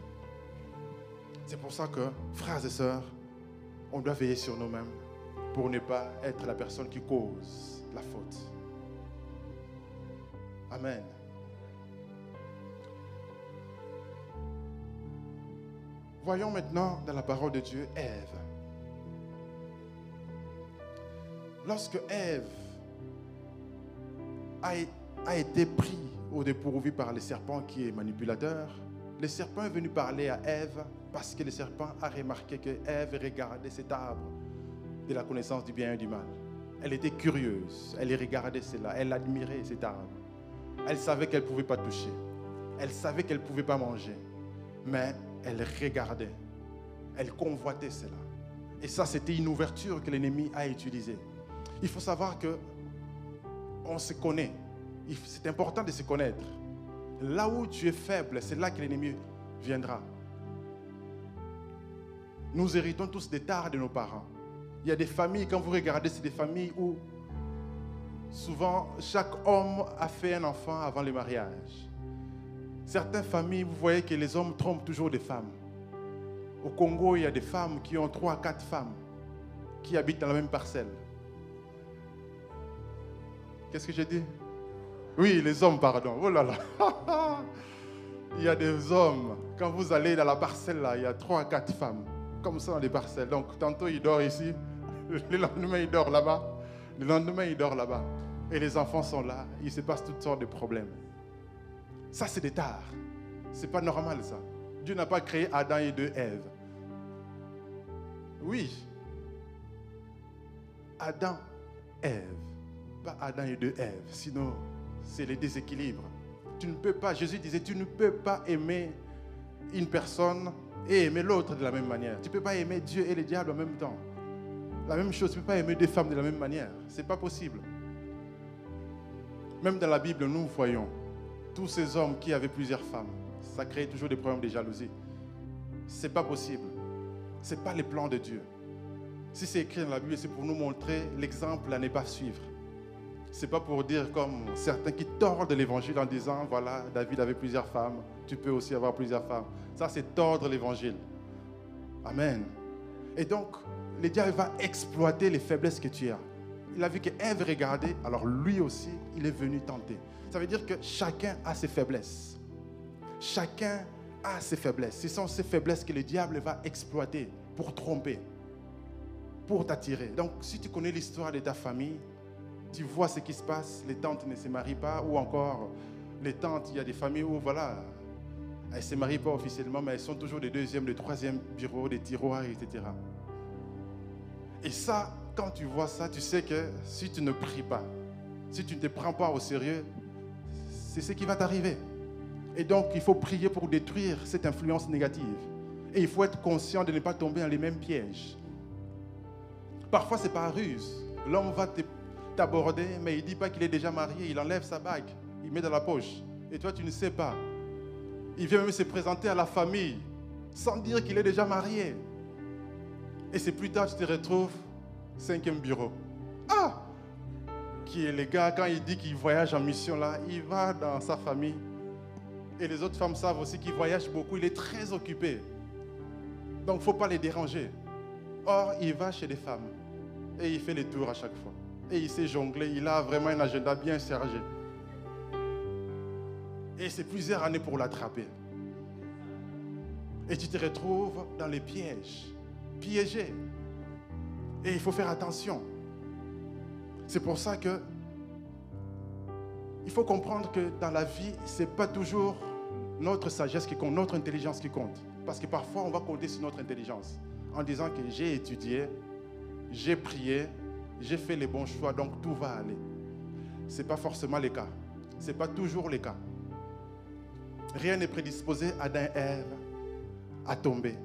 C'est pour ça que, frères et sœurs, on doit veiller sur nous-mêmes pour ne pas être la personne qui cause la faute. Amen. Voyons maintenant dans la parole de Dieu Ève. Lorsque Ève a, été pris au dépourvu par le serpent qui est manipulateur, le serpent est venu parler à Ève parce que le serpent a remarqué que Ève regardait cet arbre de la connaissance du bien et du mal. Elle était curieuse, elle regardait cela, elle admirait cet arbre. Elle savait qu'elle ne pouvait pas toucher, elle savait qu'elle ne pouvait pas manger, mais elle regardait, elle convoitait cela. Et ça, c'était une ouverture que l'ennemi a utilisée. Il faut savoir que on se connaît. C'est important de se connaître. Là où tu es faible, c'est là que l'ennemi viendra. Nous héritons tous des tares de nos parents. Il y a des familles, quand vous regardez, c'est des familles où souvent chaque homme a fait un enfant avant le mariage. Certaines familles, vous voyez que les hommes trompent toujours des femmes. Au Congo, il y a des femmes qui ont trois, quatre femmes qui habitent dans la même parcelle. Qu'est-ce que j'ai dit? Oui, les hommes, pardon. Oh là là. (laughs) il y a des hommes. Quand vous allez dans la parcelle, il y a trois, quatre femmes. Comme ça dans les parcelles. Donc, tantôt, il dort ici. (laughs) Le lendemain, il dort là-bas. Le lendemain, il dort là-bas. Et les enfants sont là. Il se passe toutes sortes de problèmes. Ça, c'est des tares. C'est pas normal, ça. Dieu n'a pas créé Adam et deux Ève. Oui. Adam, Ève. Pas Adam et deux Ève. Sinon, c'est le déséquilibre. Tu ne peux pas, Jésus disait, tu ne peux pas aimer une personne et aimer l'autre de la même manière. Tu ne peux pas aimer Dieu et le diable en même temps. La même chose, tu ne peux pas aimer deux femmes de la même manière. Ce n'est pas possible. Même dans la Bible, nous voyons tous ces hommes qui avaient plusieurs femmes. Ça crée toujours des problèmes de jalousie. Ce n'est pas possible. Ce n'est pas le plan de Dieu. Si c'est écrit dans la Bible, c'est pour nous montrer l'exemple à ne pas suivre. N'est pas pour dire comme certains qui tordent l'évangile en disant, voilà, David avait plusieurs femmes, tu peux aussi avoir plusieurs femmes. Ça, c'est tordre l'évangile. Amen. Et donc, le diable va exploiter les faiblesses que tu as. Il a vu que Ève regardait, alors lui aussi, il est venu tenter. Ça veut dire que chacun a ses faiblesses. Chacun a ses faiblesses. Ce sont ces faiblesses que le diable va exploiter pour tromper, pour t'attirer. Donc, si tu connais l'histoire de ta famille, tu vois ce qui se passe. Les tantes ne se marient pas, ou encore les tantes, il y a des familles où, voilà, elles ne se marient pas officiellement, mais elles sont toujours des deuxièmes, des troisièmes bureaux, des tiroirs, etc. Et ça, quand tu vois ça, tu sais que si tu ne pries pas, si tu ne te prends pas au sérieux, c'est ce qui va t'arriver. Et donc, il faut prier pour détruire cette influence négative. Et il faut être conscient de ne pas tomber dans les mêmes pièges. Parfois, c'est par ruse. L'homme va t'aborder, mais il ne dit pas qu'il est déjà marié. Il enlève sa bague, il met dans la poche. Et toi, tu ne sais pas. Il vient même se présenter à la famille sans dire qu'il est déjà marié. Et c'est plus tard, tu te retrouves cinquième bureau. Ah Qui est le gars, quand il dit qu'il voyage en mission là, il va dans sa famille. Et les autres femmes savent aussi qu'il voyage beaucoup, il est très occupé. Donc il ne faut pas les déranger. Or, il va chez les femmes. Et il fait les tours à chaque fois. Et il sait jongler, il a vraiment un agenda bien chargé. Et c'est plusieurs années pour l'attraper. Et tu te retrouves dans les pièges, piégé. Et il faut faire attention. C'est pour ça que il faut comprendre que dans la vie, ce n'est pas toujours notre sagesse qui compte, notre intelligence qui compte. Parce que parfois, on va compter sur notre intelligence en disant que j'ai étudié, j'ai prié, j'ai fait les bons choix, donc tout va aller. Ce n'est pas forcément le cas. Ce n'est pas toujours le cas. Rien n'est prédisposé à d'un Ève à tomber.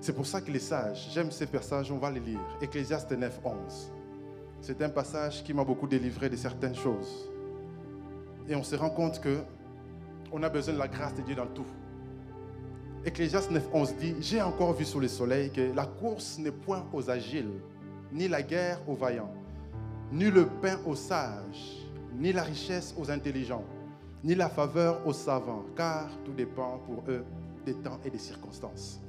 C'est pour ça que les sages, j'aime ces passages, on va les lire. Ecclésiaste 9, 11. C'est un passage qui m'a beaucoup délivré de certaines choses. Et on se rend compte que on a besoin de la grâce de Dieu dans tout. Ecclésiaste 9, 11 dit J'ai encore vu sous le soleil que la course n'est point aux agiles, ni la guerre aux vaillants, ni le pain aux sages, ni la richesse aux intelligents, ni la faveur aux savants, car tout dépend pour eux des temps et des circonstances.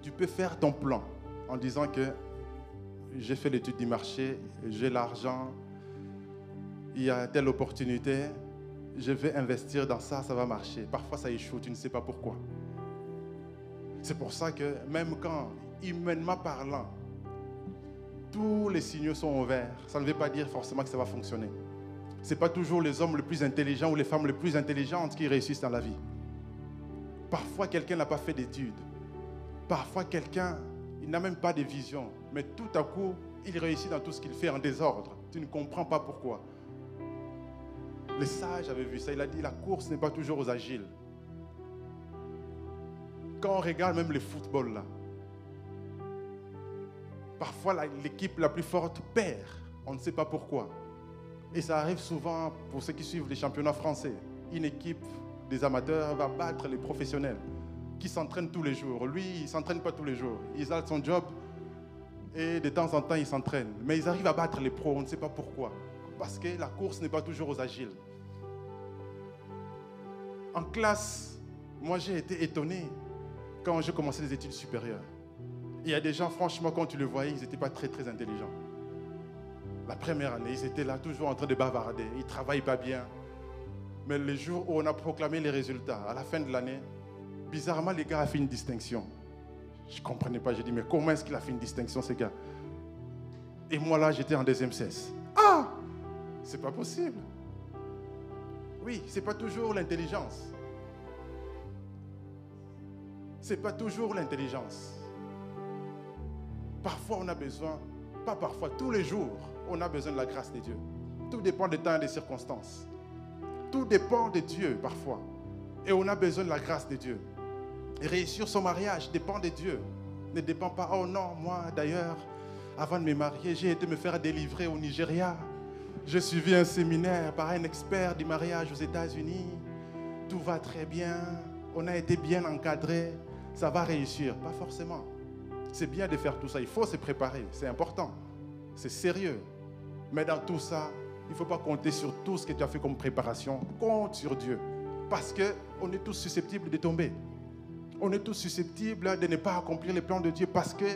Tu peux faire ton plan en disant que j'ai fait l'étude du marché, j'ai l'argent, il y a telle opportunité, je vais investir dans ça, ça va marcher. Parfois ça échoue, tu ne sais pas pourquoi. C'est pour ça que même quand, humainement parlant, tous les signaux sont ouverts, ça ne veut pas dire forcément que ça va fonctionner ce n'est pas toujours les hommes les plus intelligents ou les femmes les plus intelligentes qui réussissent dans la vie. Parfois, quelqu'un n'a pas fait d'études. Parfois, quelqu'un, il n'a même pas de vision. Mais tout à coup, il réussit dans tout ce qu'il fait en désordre. Tu ne comprends pas pourquoi. Le sage avait vu ça. Il a dit, la course n'est pas toujours aux agiles. Quand on regarde même le football, là, parfois l'équipe la plus forte perd. On ne sait pas pourquoi. Et ça arrive souvent pour ceux qui suivent les championnats français. Une équipe des amateurs va battre les professionnels qui s'entraînent tous les jours. Lui, il ne s'entraîne pas tous les jours. Il a son job et de temps en temps, il s'entraîne. Mais ils arrivent à battre les pros, on ne sait pas pourquoi. Parce que la course n'est pas toujours aux agiles. En classe, moi j'ai été étonné quand j'ai commencé les études supérieures. Il y a des gens, franchement, quand tu le voyais, ils n'étaient pas très très intelligents. La première année, ils étaient là toujours en train de bavarder. Ils ne travaillent pas bien. Mais le jour où on a proclamé les résultats, à la fin de l'année, bizarrement, les gars ont fait une distinction. Je ne comprenais pas. J'ai dit, mais comment est-ce qu'il a fait une distinction, ces gars? Et moi, là, j'étais en deuxième cesse. Ah C'est pas possible. Oui, c'est pas toujours l'intelligence. C'est pas toujours l'intelligence. Parfois, on a besoin, pas parfois, tous les jours, on a besoin de la grâce de Dieu. Tout dépend des temps et des circonstances. Tout dépend de Dieu parfois. Et on a besoin de la grâce de Dieu. Et réussir son mariage dépend de Dieu. Ne dépend pas, oh non, moi d'ailleurs, avant de me marier, j'ai été me faire délivrer au Nigeria. J'ai suivi un séminaire par un expert du mariage aux États-Unis. Tout va très bien. On a été bien encadré. Ça va réussir. Pas forcément. C'est bien de faire tout ça. Il faut se préparer. C'est important. C'est sérieux. Mais dans tout ça, il ne faut pas compter sur tout ce que tu as fait comme préparation. Compte sur Dieu. Parce qu'on est tous susceptibles de tomber. On est tous susceptibles de ne pas accomplir les plans de Dieu parce que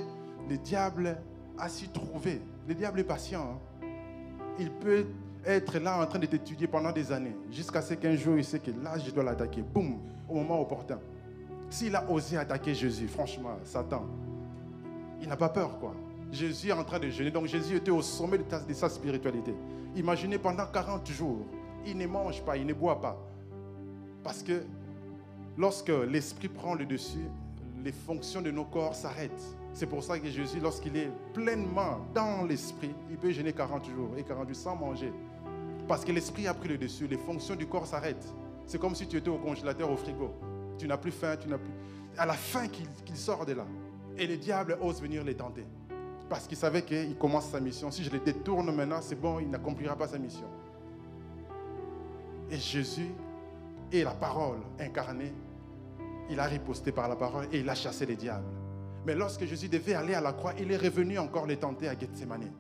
le diable a su trouver. Le diable est patient. Hein. Il peut être là en train de t'étudier pendant des années, jusqu'à ce qu'un jour il sait que là, je dois l'attaquer. Boum, au moment opportun. S'il a osé attaquer Jésus, franchement, Satan, il n'a pas peur, quoi. Jésus est en train de jeûner. Donc Jésus était au sommet de, sa spiritualité. Imaginez pendant 40 jours, il ne mange pas, il ne boit pas. Parce que lorsque l'esprit prend le dessus, les fonctions de nos corps s'arrêtent. C'est pour ça que Jésus, lorsqu'il est pleinement dans l'esprit, il peut jeûner 40 jours et 40 jours sans manger. Parce que l'esprit a pris le dessus, les fonctions du corps s'arrêtent. C'est comme si tu étais au congélateur, au frigo. Tu n'as plus faim, tu n'as plus... À la fin qu'il sort de là. Et le diable ose venir les tenter. Parce qu'il savait qu'il commence sa mission. Si je le détourne maintenant, c'est bon, il n'accomplira pas sa mission. Et Jésus et la parole incarnée, il a riposté par la parole et il a chassé les diables. Mais lorsque Jésus devait aller à la croix, il est revenu encore les tenter à Gethsemane.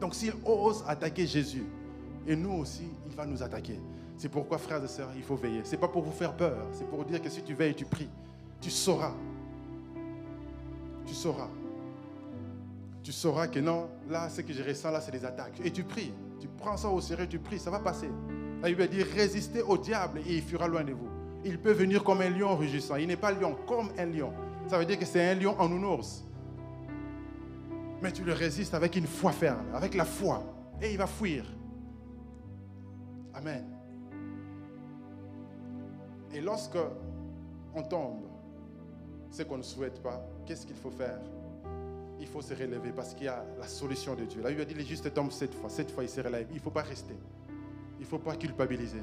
Donc s'il ose attaquer Jésus, et nous aussi, il va nous attaquer. C'est pourquoi, frères et sœurs, il faut veiller. Ce n'est pas pour vous faire peur, c'est pour dire que si tu veilles tu pries, tu sauras. Tu sauras. Tu sauras que non, là, ce que je ressens, là, c'est des attaques. Et tu pries. Tu prends ça au sérieux, tu pries, ça va passer. La Bible dit résistez au diable et il fuira loin de vous. Il peut venir comme un lion rugissant. Il n'est pas lion, comme un lion. Ça veut dire que c'est un lion en nounours. Mais tu le résistes avec une foi ferme, avec la foi. Et il va fuir. Amen. Et lorsque on tombe, ce qu'on ne souhaite pas, qu'est-ce qu'il faut faire? Il faut se relever parce qu'il y a la solution de Dieu. Là, il a dit les justes tombent cette fois. Cette fois, il se relève. Il ne faut pas rester. Il ne faut pas culpabiliser.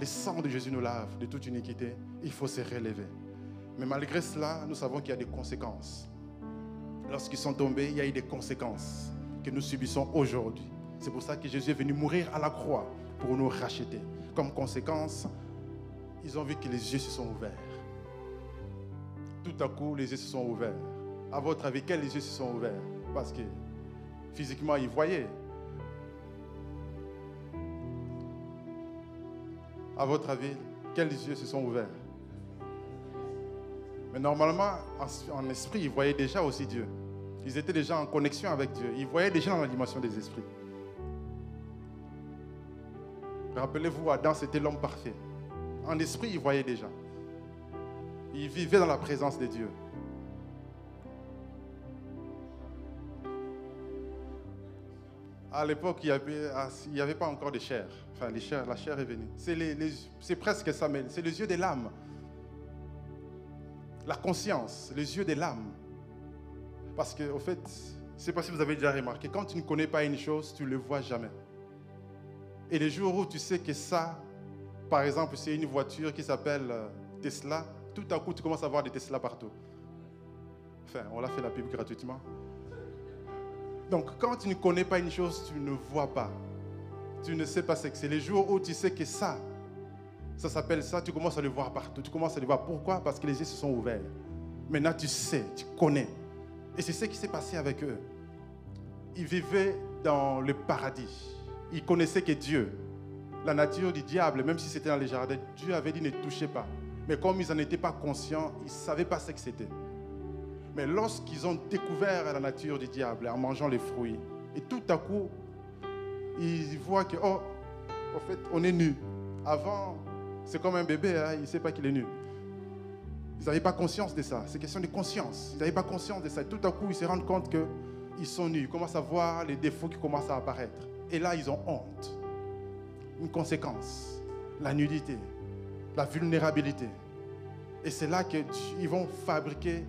Le sang de Jésus nous lave de toute iniquité. Il faut se relever. Mais malgré cela, nous savons qu'il y a des conséquences. Lorsqu'ils sont tombés, il y a eu des conséquences que nous subissons aujourd'hui. C'est pour ça que Jésus est venu mourir à la croix pour nous racheter. Comme conséquence, ils ont vu que les yeux se sont ouverts. Tout à coup, les yeux se sont ouverts. À votre avis, quels yeux se sont ouverts? Parce que physiquement, ils voyaient. À votre avis, quels yeux se sont ouverts? Mais normalement, en, esprit, ils voyaient déjà aussi Dieu. Ils étaient déjà en connexion avec Dieu. Ils voyaient déjà dans la dimension des esprits. Rappelez-vous, Adam, c'était l'homme parfait. En esprit, il voyait déjà. Il vivait dans la présence de Dieu. À l'époque, il n'y avait, pas encore de chair. Enfin, la chair est venue. C'est presque ça, mais c'est les yeux de l'âme. La conscience, les yeux de l'âme. Parce que, au fait, sais pas si vous avez déjà remarqué, quand tu ne connais pas une chose, tu ne le vois jamais. Et les jours où tu sais que ça, par exemple, c'est une voiture qui s'appelle euh, Tesla, tout à coup, tu commences à voir des Tesla partout. Enfin, on l'a fait la pub gratuitement. Donc, quand tu ne connais pas une chose, tu ne vois pas. Tu ne sais pas ce que c'est. Les jours où tu sais que ça, ça s'appelle ça, tu commences à le voir partout. Tu commences à le voir. Pourquoi? Parce que les yeux se sont ouverts. Maintenant, tu sais, tu connais. Et c'est ce qui s'est passé avec eux. Ils vivaient dans le paradis. Ils connaissaient que Dieu, la nature du diable, même si c'était dans les jardins, Dieu avait dit ne touchez pas. Mais comme ils n'en étaient pas conscients, ils ne savaient pas ce que c'était. Mais lorsqu'ils ont découvert la nature du diable en mangeant les fruits, et tout à coup, ils voient que, oh, en fait, on est nu. Avant, c'est comme un bébé, hein, il ne sait pas qu'il est nu. Ils n'avaient pas conscience de ça. C'est question de conscience. Ils n'avaient pas conscience de ça. Et tout à coup, ils se rendent compte qu'ils sont nus. Ils commencent à voir les défauts qui commencent à apparaître. Et là, ils ont honte. Une conséquence, la nudité, la vulnérabilité. Et c'est là qu'ils vont fabriquer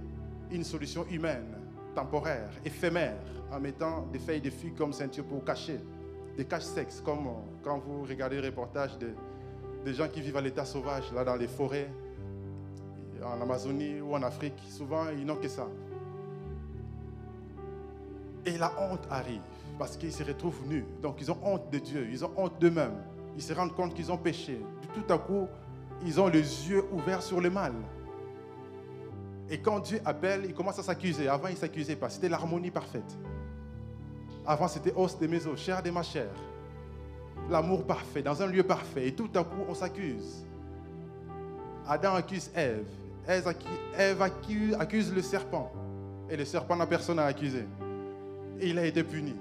une solution humaine, temporaire, éphémère, en mettant des feuilles de figues comme ceinture pour cacher, des caches sexes, comme quand vous regardez le reportage de, des gens qui vivent à l'état sauvage, là dans les forêts, en Amazonie ou en Afrique. Souvent, ils n'ont que ça. Et la honte arrive parce qu'ils se retrouvent nus. Donc ils ont honte de Dieu, ils ont honte d'eux-mêmes. Ils se rendent compte qu'ils ont péché. Tout à coup, ils ont les yeux ouverts sur le mal. Et quand Dieu appelle, ils commencent à s'accuser. Avant, ils ne s'accusaient pas. C'était l'harmonie parfaite. Avant, c'était os de mes os, chair de ma chair. L'amour parfait, dans un lieu parfait. Et tout à coup, on s'accuse. Adam accuse Ève. Ève accuse le serpent. Et le serpent n'a personne à accuser. Et il a été puni.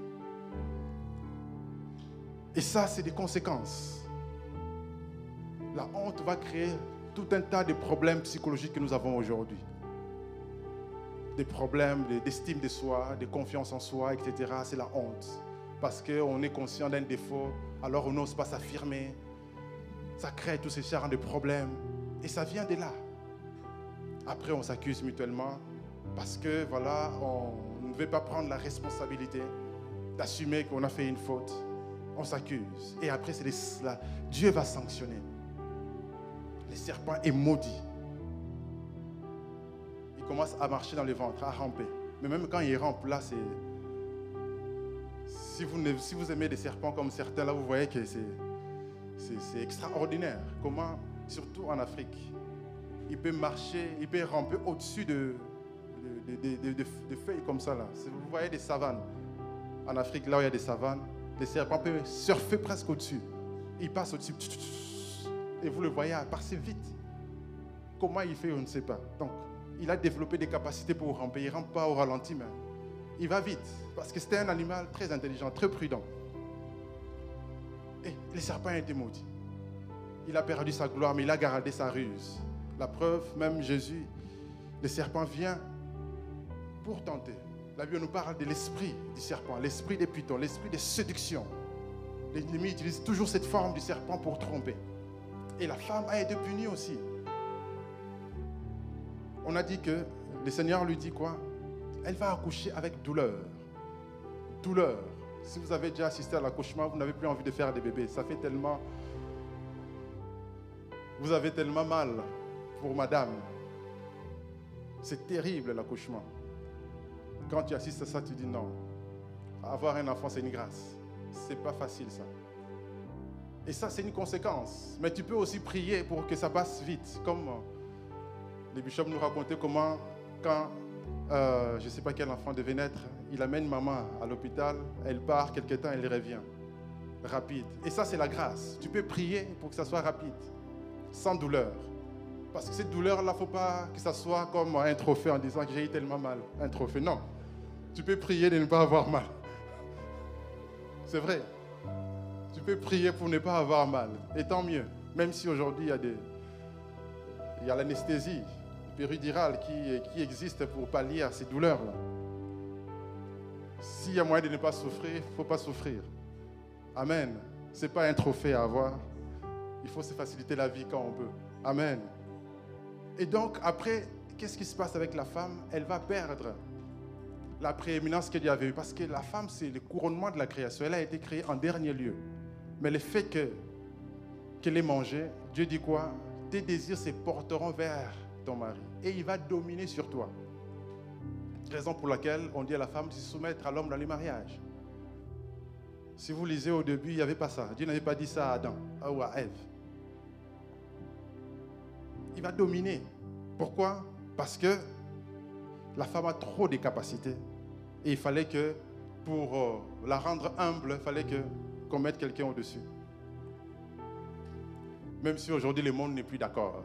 Et ça, c'est des conséquences. La honte va créer tout un tas de problèmes psychologiques que nous avons aujourd'hui. Des problèmes d'estime de soi, de confiance en soi, etc. C'est la honte. Parce qu'on est conscient d'un défaut, alors on n'ose pas s'affirmer. Ça crée tous ces genres de problèmes. Et ça vient de là. Après, on s'accuse mutuellement parce que, voilà, on ne veut pas prendre la responsabilité d'assumer qu'on a fait une faute. on s'accuse. Et après, c'est Dieu va sanctionner. Le serpent est maudit. Il commence à marcher dans le ventre, à ramper. Mais même quand il rampe, là, c'est. Si vous, si aimez des serpents comme certains, là, vous voyez que c'est extraordinaire. Comment, surtout en Afrique, il peut marcher, il peut ramper au-dessus de, de, feuilles comme ça. Là. Vous voyez des savanes. En Afrique, là où il y a des savanes, les serpents peuvent surfer presque au-dessus. Il passe au-dessus. Et vous le voyez passer vite. Comment il fait, on ne sait pas. Donc, il a développé des capacités pour ramper. Il ne rampe pas au ralenti, mais il va vite. Parce que c'était un animal très intelligent, très prudent. Et le serpent a été maudit. Il a perdu sa gloire, mais il a gardé sa ruse. La preuve, même Jésus, le serpent vient pour tenter. La Bible nous parle de l'esprit du serpent, l'esprit des pitons, l'esprit de séduction. L'ennemi utilise toujours cette forme du serpent pour tromper. Et la femme a été punie aussi. On a dit que le Seigneur lui dit quoi? Elle va accoucher avec douleur. Douleur. Si vous avez déjà assisté à l'accouchement, vous n'avez plus envie de faire des bébés. Ça fait tellement... Vous avez tellement mal pour madame. C'est terrible l'accouchement. Quand tu assistes à ça, tu dis non. Avoir un enfant, c'est une grâce. C'est pas facile ça. Et ça, c'est une conséquence. Mais tu peux aussi prier pour que ça passe vite. Comme les bishops nous racontaient comment, quand euh, je ne sais pas quel enfant devait naître, il amène maman à l'hôpital, elle part quelque temps, elle revient. Rapide. Et ça, c'est la grâce. Tu peux prier pour que ça soit rapide, sans douleur. Parce que cette douleur-là, il ne faut pas que ça soit comme un trophée en disant que j'ai eu tellement mal. Un trophée, non. Tu peux prier de ne pas avoir mal. C'est vrai. Tu peux prier pour ne pas avoir mal. Et tant mieux. Même si aujourd'hui, il y a des... Il y a l'anesthésie péridurale qui, qui existe pour pallier à ces douleurs-là. S'il y a moyen de ne pas souffrir, il ne faut pas souffrir. Amen. Ce n'est pas un trophée à avoir. Il faut se faciliter la vie quand on peut. Amen. Et donc, après, qu'est-ce qui se passe avec la femme? Elle va perdre la prééminence qu'elle avait eue. Parce que la femme, c'est le couronnement de la création. Elle a été créée en dernier lieu. Mais le fait qu'elle ait mangé, Dieu dit quoi? Tes désirs se porteront vers ton mari. Et il va dominer sur toi. Raison pour laquelle on dit à la femme de se soumettre à l'homme dans le mariage. Si vous lisez au début, il n'y avait pas ça. Dieu n'avait pas dit ça à Adam ou à Ève. Il va dominer. Pourquoi? Parce que la femme a trop de capacités. Et il fallait que, pour euh, la rendre humble, il fallait que, qu'on mette quelqu'un au-dessus. Même si aujourd'hui le monde n'est plus d'accord.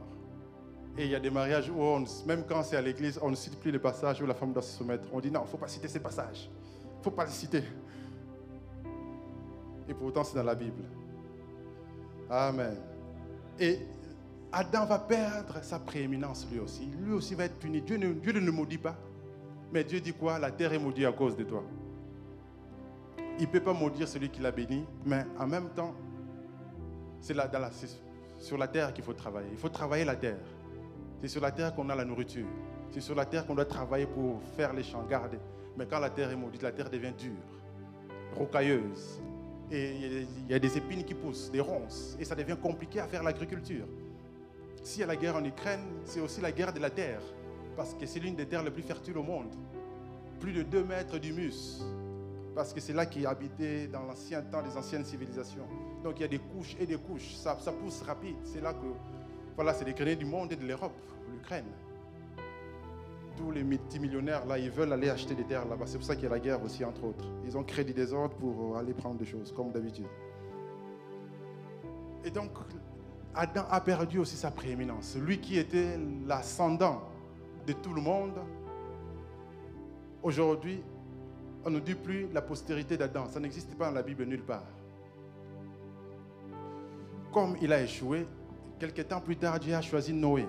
Et il y a des mariages où, même quand c'est à l'église, on ne cite plus les passages où la femme doit se soumettre. On dit non, il ne faut pas citer ces passages. Il ne faut pas les citer. Et pourtant, c'est dans la Bible. Amen. Et Adam va perdre sa prééminence lui aussi. Lui aussi va être puni. Dieu ne, Dieu ne maudit pas. Mais Dieu dit quoi? La terre est maudite à cause de toi. Il ne peut pas maudire celui qui l'a béni, mais en même temps, c'est sur la terre qu'il faut travailler. Il faut travailler la terre. C'est sur la terre qu'on a la nourriture. C'est sur la terre qu'on doit travailler pour faire les champs, garder. Mais quand la terre est maudite, la terre devient dure, rocailleuse. Et il y a des épines qui poussent, des ronces. Et ça devient compliqué à faire l'agriculture. S'il y a la guerre en Ukraine, c'est aussi la guerre de la terre, parce que c'est l'une des terres les plus fertiles au monde. Plus de 2 mètres d'humus, parce que c'est là qui habitait dans l'ancien temps des anciennes civilisations. Donc il y a des couches et des couches, ça, pousse rapide. C'est là que, voilà, c'est les créés du monde et de l'Europe, l'Ukraine. Tous les multimillionnaires, là, ils veulent aller acheter des terres là-bas. C'est pour ça qu'il y a la guerre aussi, entre autres. Ils ont créé des désordres pour aller prendre des choses, comme d'habitude. Et donc, Adam a perdu aussi sa prééminence. Lui qui était l'ascendant de tout le monde, aujourd'hui, on ne dit plus la postérité d'Adam. Ça n'existe pas dans la Bible nulle part. Comme il a échoué, quelques temps plus tard, Dieu a choisi Noé.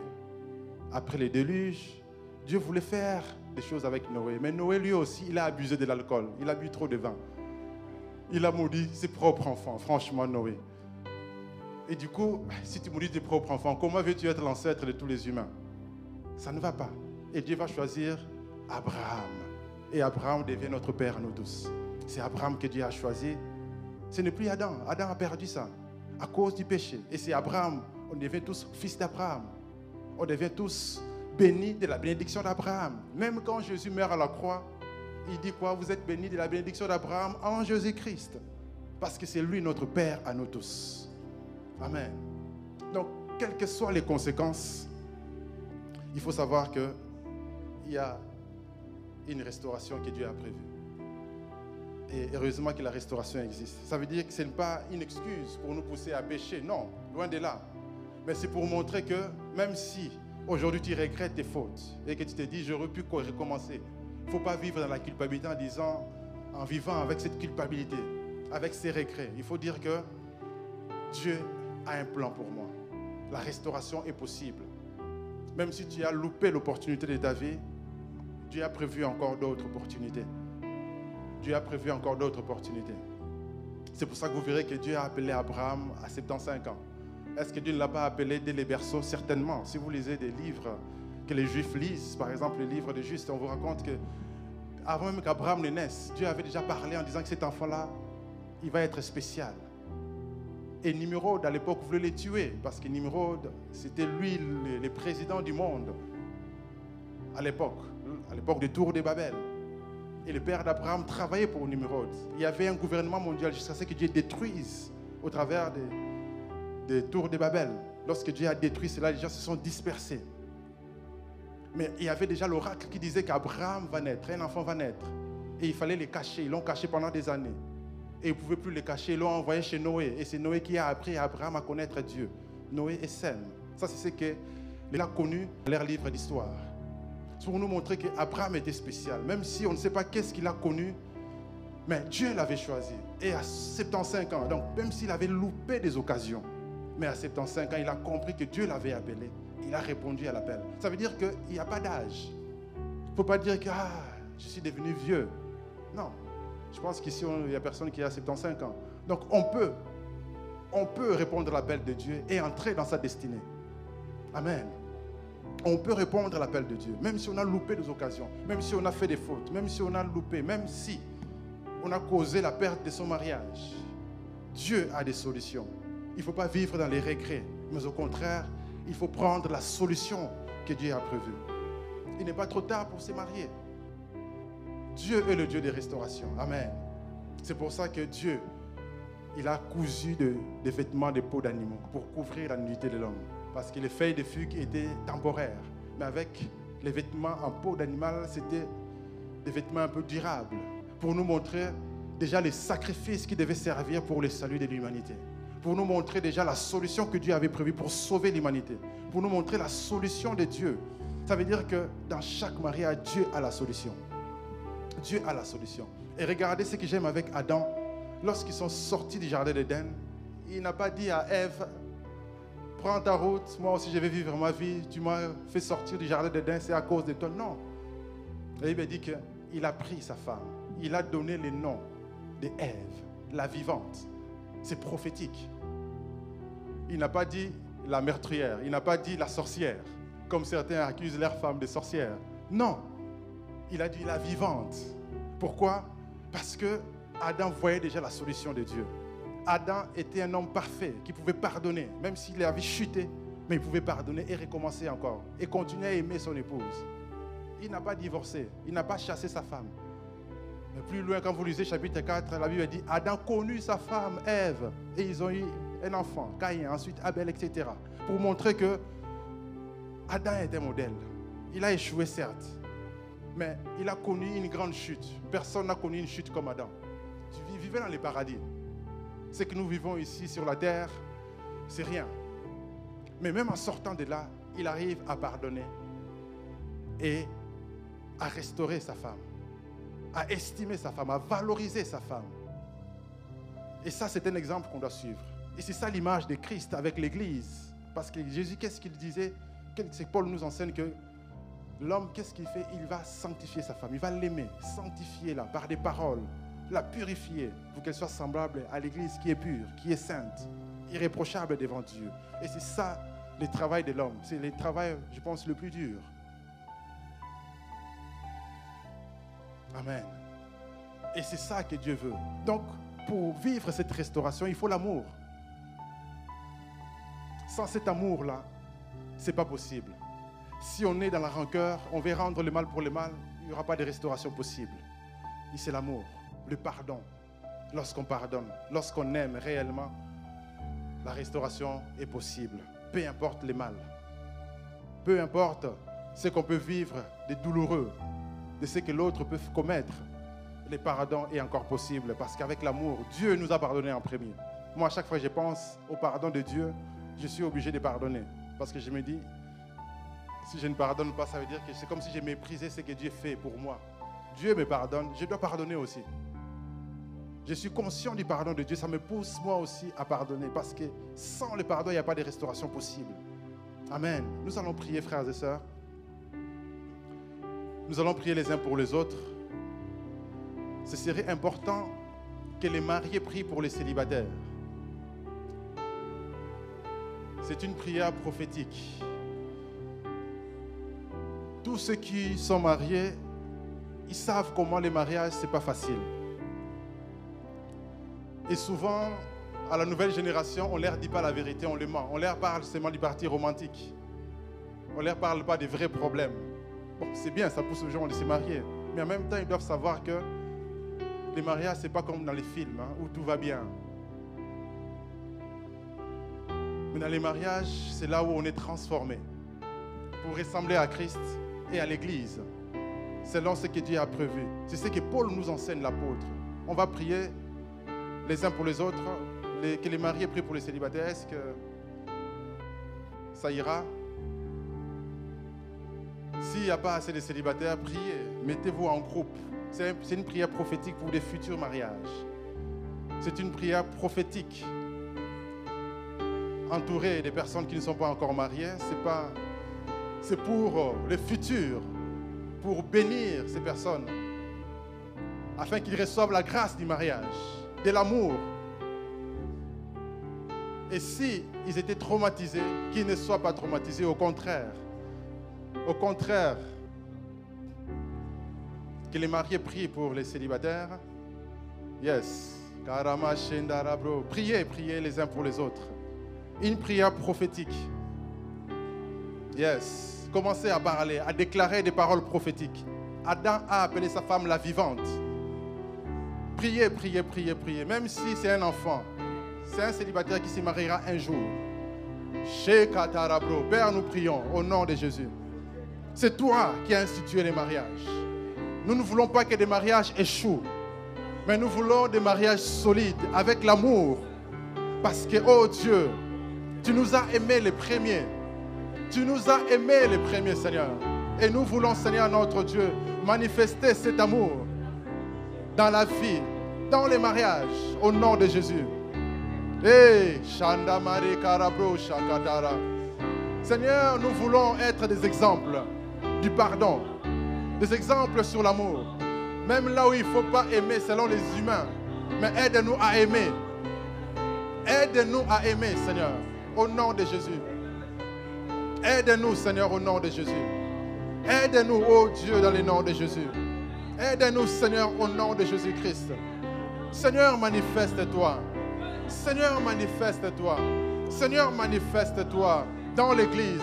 Après le déluge, Dieu voulait faire des choses avec Noé. Mais Noé, lui aussi, il a abusé de l'alcool. Il a bu trop de vin. Il a maudit ses propres enfants, franchement, Noé. Et du coup, si tu maudis tes propres enfants, comment veux-tu être l'ancêtre de tous les humains? Ça ne va pas. Et Dieu va choisir Abraham. Et Abraham devient notre père, nous tous. C'est Abraham que Dieu a choisi Ce n'est plus Adam. Adam a perdu ça à cause du péché. Et c'est Abraham. On devient tous fils d'Abraham. On devient tous bénis de la bénédiction d'Abraham. Même quand Jésus meurt à la croix, il dit quoi? Vous êtes bénis de la bénédiction d'Abraham en Jésus-Christ. Parce que c'est lui notre Père à nous tous. Amen. Donc, quelles que soient les conséquences, il faut savoir qu'il y a une restauration que Dieu a prévue. Et heureusement que la restauration existe. Ça veut dire que ce n'est pas une excuse pour nous pousser à pécher. Non, loin de là. Mais c'est pour montrer que même si aujourd'hui tu regrettes tes fautes et que tu te dis j'aurais pu recommencer, il ne faut pas vivre dans la culpabilité en disant, en vivant avec cette culpabilité, avec ces regrets. Il faut dire que Dieu a un plan pour moi. La restauration est possible. Même si tu as loupé l'opportunité de ta vie, Dieu a prévu encore d'autres opportunités. Dieu a prévu encore d'autres opportunités. C'est pour ça que vous verrez que Dieu a appelé Abraham à 75 ans. Est-ce que Dieu ne l'a pas appelé dès les berceaux Certainement. Si vous lisez des livres que les Juifs lisent, par exemple les livres des Justes, on vous raconte que avant même qu'Abraham ne naisse, Dieu avait déjà parlé en disant que cet enfant-là, il va être spécial. Et Nimrod, à l'époque, voulait les tuer, parce que Nimrod, c'était lui le, le, président du monde, à l'époque, l'époque des tours de Babel. Et le père d'Abraham travaillait pour Nimrod. Il y avait un gouvernement mondial jusqu'à ce que Dieu détruise au travers des, tours de Babel. Lorsque Dieu a détruit cela, les gens se sont dispersés. Mais il y avait déjà l'oracle qui disait qu'Abraham va naître, un enfant va naître. Et il fallait les cacher. Ils l'ont caché pendant des années. Et ils ne pouvaient plus les cacher. Ils l'ont envoyé chez Noé. Et c'est Noé qui a appris Abraham à connaître Dieu. Noé et Sem. Ça, c'est ce qu'il a connu dans leur livre d'histoire. Pour nous montrer qu'Abraham était spécial. Même si on ne sait pas qu'est-ce qu'il a connu, mais Dieu l'avait choisi. Et à 75 ans, donc même s'il avait loupé des occasions, mais à 75 ans, il a compris que Dieu l'avait appelé. Il a répondu à l'appel. Ça veut dire qu'il n'y a pas d'âge. Il ne faut pas dire que ah, je suis devenu vieux. Non. Je pense qu'ici, il n'y a personne qui a 75 ans. Donc on peut, on peut répondre à l'appel de Dieu et entrer dans sa destinée. Amen. On peut répondre à l'appel de Dieu, même si on a loupé des occasions, même si on a fait des fautes, même si on a loupé, même si on a causé la perte de son mariage. Dieu a des solutions. Il ne faut pas vivre dans les regrets, mais au contraire, il faut prendre la solution que Dieu a prévue. Il n'est pas trop tard pour se marier. Dieu est le Dieu des restaurations. Amen. C'est pour ça que Dieu, il a cousu de, des vêtements de peau d'animaux pour couvrir la nudité de l'homme. Parce que les feuilles de fugue étaient temporaires. Mais avec les vêtements en peau d'animal, c'était des vêtements un peu durables. Pour nous montrer déjà les sacrifices qui devaient servir pour le salut de l'humanité. Pour nous montrer déjà la solution que Dieu avait prévue pour sauver l'humanité. Pour nous montrer la solution de Dieu. Ça veut dire que dans chaque mariage, Dieu a la solution. Dieu a la solution. Et regardez ce que j'aime avec Adam. Lorsqu'ils sont sortis du jardin d'Éden, il n'a pas dit à Ève, prends ta route, moi aussi je vais vivre ma vie, tu m'as fait sortir du jardin d'Éden, c'est à cause de toi. Non. Il m'a dit qu'il a pris sa femme, il a donné le nom de Ève, la vivante. C'est prophétique. Il n'a pas dit la meurtrière, il n'a pas dit la sorcière, comme certains accusent leurs femmes de sorcières. Non, il a dit la vivante. Pourquoi? Parce que Adam voyait déjà la solution de Dieu. Adam était un homme parfait qui pouvait pardonner, même s'il avait chuté, mais il pouvait pardonner et recommencer encore et continuer à aimer son épouse. Il n'a pas divorcé, il n'a pas chassé sa femme. Mais plus loin, quand vous lisez chapitre 4, la Bible dit Adam connut sa femme, Ève, et ils ont eu un enfant, Caïn, ensuite Abel, etc. Pour montrer que Adam est un modèle. Il a échoué, certes, mais il a connu une grande chute. Personne n'a connu une chute comme Adam. Tu vivais dans les paradis. Ce que nous vivons ici sur la terre, c'est rien. Mais même en sortant de là, il arrive à pardonner et à restaurer sa femme, à estimer sa femme, à valoriser sa femme. Et ça, c'est un exemple qu'on doit suivre. Et c'est ça l'image de Christ avec l'Église. Parce que Jésus, qu'est-ce qu'il disait? C'est Paul nous enseigne que l'homme, qu'est-ce qu'il fait? Il va sanctifier sa femme, il va l'aimer, sanctifier-la par des paroles, la purifier pour qu'elle soit semblable à l'Église qui est pure, qui est sainte, irréprochable devant Dieu. Et c'est ça le travail de l'homme. C'est le travail, je pense, le plus dur. Amen. Et c'est ça que Dieu veut. Donc, pour vivre cette restauration, il faut l'amour. Sans cet amour-là, ce n'est pas possible. Si on est dans la rancœur, on veut rendre le mal pour le mal, il n'y aura pas de restauration possible. Et c'est l'amour, le pardon. Lorsqu'on pardonne, lorsqu'on aime réellement, la restauration est possible. Peu importe les mal. Peu importe ce qu'on peut vivre de douloureux, de ce que l'autre peut commettre. Le pardon est encore possible parce qu'avec l'amour, Dieu nous a pardonné en premier. Moi, à chaque fois que je pense au pardon de Dieu, je suis obligé de pardonner. Parce que je me dis, si je ne pardonne pas, ça veut dire que c'est comme si je méprisais ce que Dieu fait pour moi. Dieu me pardonne, je dois pardonner aussi. Je suis conscient du pardon de Dieu, ça me pousse moi aussi à pardonner parce que sans le pardon, il n'y a pas de restauration possible. Amen. Nous allons prier, frères et sœurs. Nous allons prier les uns pour les autres. Ce serait important que les mariés prient pour les célibataires. C'est une prière prophétique. Tous ceux qui sont mariés, ils savent comment les mariages, ce n'est pas facile. Et souvent, à la nouvelle génération, on ne leur dit pas la vérité, on les ment. On leur parle seulement du parti romantique. On ne leur parle pas des vrais problèmes. Bon, c'est bien, ça pousse aux gens de se marier. Mais en même temps, ils doivent savoir que les mariages, ce n'est pas comme dans les films, hein, où tout va bien. Mais dans les mariages, c'est là où on est transformé pour ressembler à Christ et à l'Église, selon ce que Dieu a prévu. C'est ce que Paul nous enseigne, l'apôtre. On va prier les uns pour les autres, que les mariés prient pour les célibataires. Est-ce que ça ira? S'il n'y a pas assez de célibataires, priez, mettez-vous en groupe. C'est une prière prophétique pour des futurs mariages. C'est une prière prophétique. Entouré des personnes qui ne sont pas encore mariées, c'est c'est pour le futur, pour bénir ces personnes, afin qu'ils reçoivent la grâce du mariage, de l'amour. Et si ils étaient traumatisés, qu'ils ne soient pas traumatisés, au contraire. Au contraire, que les mariés prient pour les célibataires. Yes. Priez, priez les uns pour les autres. Une prière prophétique. Yes. Commencez à parler, à déclarer des paroles prophétiques. Adam a appelé sa femme la vivante. Priez, priez, priez, priez. Même si c'est un enfant, c'est un célibataire qui se mariera un jour. Chez Katarabro, Père, nous prions au nom de Jésus. C'est toi qui as institué les mariages. Nous ne voulons pas que des mariages échouent, mais nous voulons des mariages solides, avec l'amour. Parce que, oh Dieu, tu nous as aimés les premiers. Tu nous as aimés les premiers, Seigneur. Et nous voulons, Seigneur notre Dieu, manifester cet amour dans la vie, dans les mariages, au nom de Jésus. Shakatara. Seigneur, nous voulons être des exemples du pardon, des exemples sur l'amour. Même là où il ne faut pas aimer selon les humains, mais aide-nous à aimer. Aide-nous à aimer, Seigneur, au nom de Jésus. Aide-nous, Seigneur, au nom de Jésus. Aide-nous, oh Dieu, dans le nom de Jésus. Aide-nous, Seigneur, au nom de Jésus-Christ. Seigneur, manifeste-toi. Seigneur, manifeste-toi. Seigneur, manifeste-toi dans l'Église.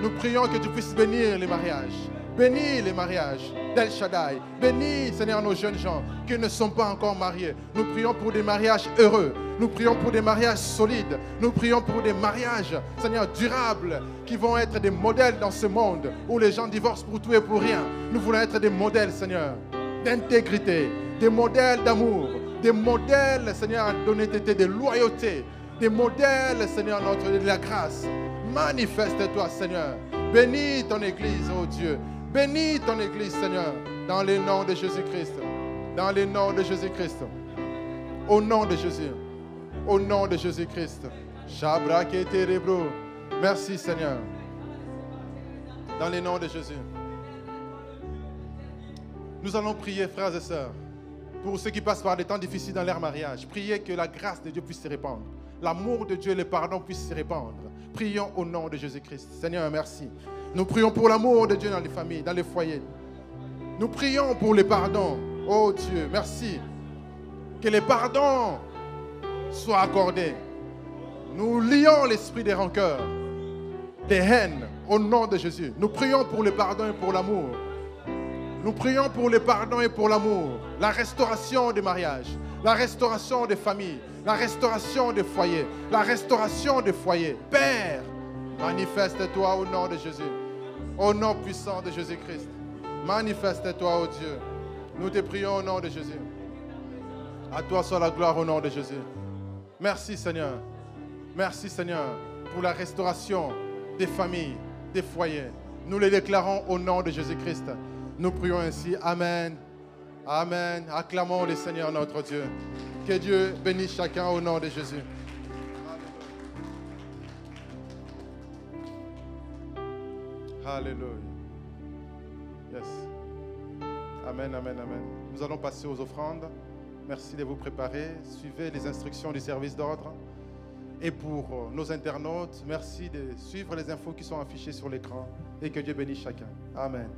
Nous prions que tu puisses bénir les mariages. Bénis les mariages d'El Shaddai. Bénis, Seigneur, nos jeunes gens qui ne sont pas encore mariés. Nous prions pour des mariages heureux. Nous prions pour des mariages solides. Nous prions pour des mariages, Seigneur, durables, qui vont être des modèles dans ce monde où les gens divorcent pour tout et pour rien. Nous voulons être des modèles, Seigneur, d'intégrité, des modèles d'amour, des modèles, Seigneur, d'honnêteté, de loyauté, des modèles, Seigneur, notre de la grâce. Manifeste-toi, Seigneur. Bénis ton Église, oh Dieu. Bénis ton Église, Seigneur, dans le nom de Jésus-Christ. Dans le nom de Jésus-Christ. Au nom de Jésus. Au nom de Jésus-Christ. Merci, Seigneur. Dans le nom de Jésus. Nous allons prier, frères et sœurs, pour ceux qui passent par des temps difficiles dans leur mariage. Priez que la grâce de Dieu puisse se répandre. L'amour de Dieu et le pardon puissent se répandre. Prions au nom de Jésus-Christ. Seigneur, merci. Nous prions pour l'amour de Dieu dans les familles, dans les foyers. Nous prions pour les pardons. Oh Dieu, merci. Que les pardons soient accordés. Nous lions l'esprit des rancœurs, des haines au nom de Jésus. Nous prions pour le pardon et pour l'amour. Nous prions pour le pardon et pour l'amour, la restauration des mariages, la restauration des familles, la restauration des foyers, la restauration des foyers. Père, manifeste-toi au nom de Jésus, au nom puissant de Jésus-Christ. Manifeste-toi, ô Dieu. Nous te prions au nom de Jésus. À toi soit la gloire au nom de Jésus. Merci Seigneur. Merci Seigneur pour la restauration des familles, des foyers. Nous les déclarons au nom de Jésus-Christ. Nous prions ainsi. Amen. Amen. Acclamons le Seigneur notre Dieu. Que Dieu bénisse chacun au nom de Jésus. Alléluia. Yes. Amen, amen, amen. Nous allons passer aux offrandes. Merci de vous préparer. Suivez les instructions du service d'ordre. Et pour euh, nos internautes, merci de suivre les infos qui sont affichées sur l'écran. Et que Dieu bénisse chacun. Amen.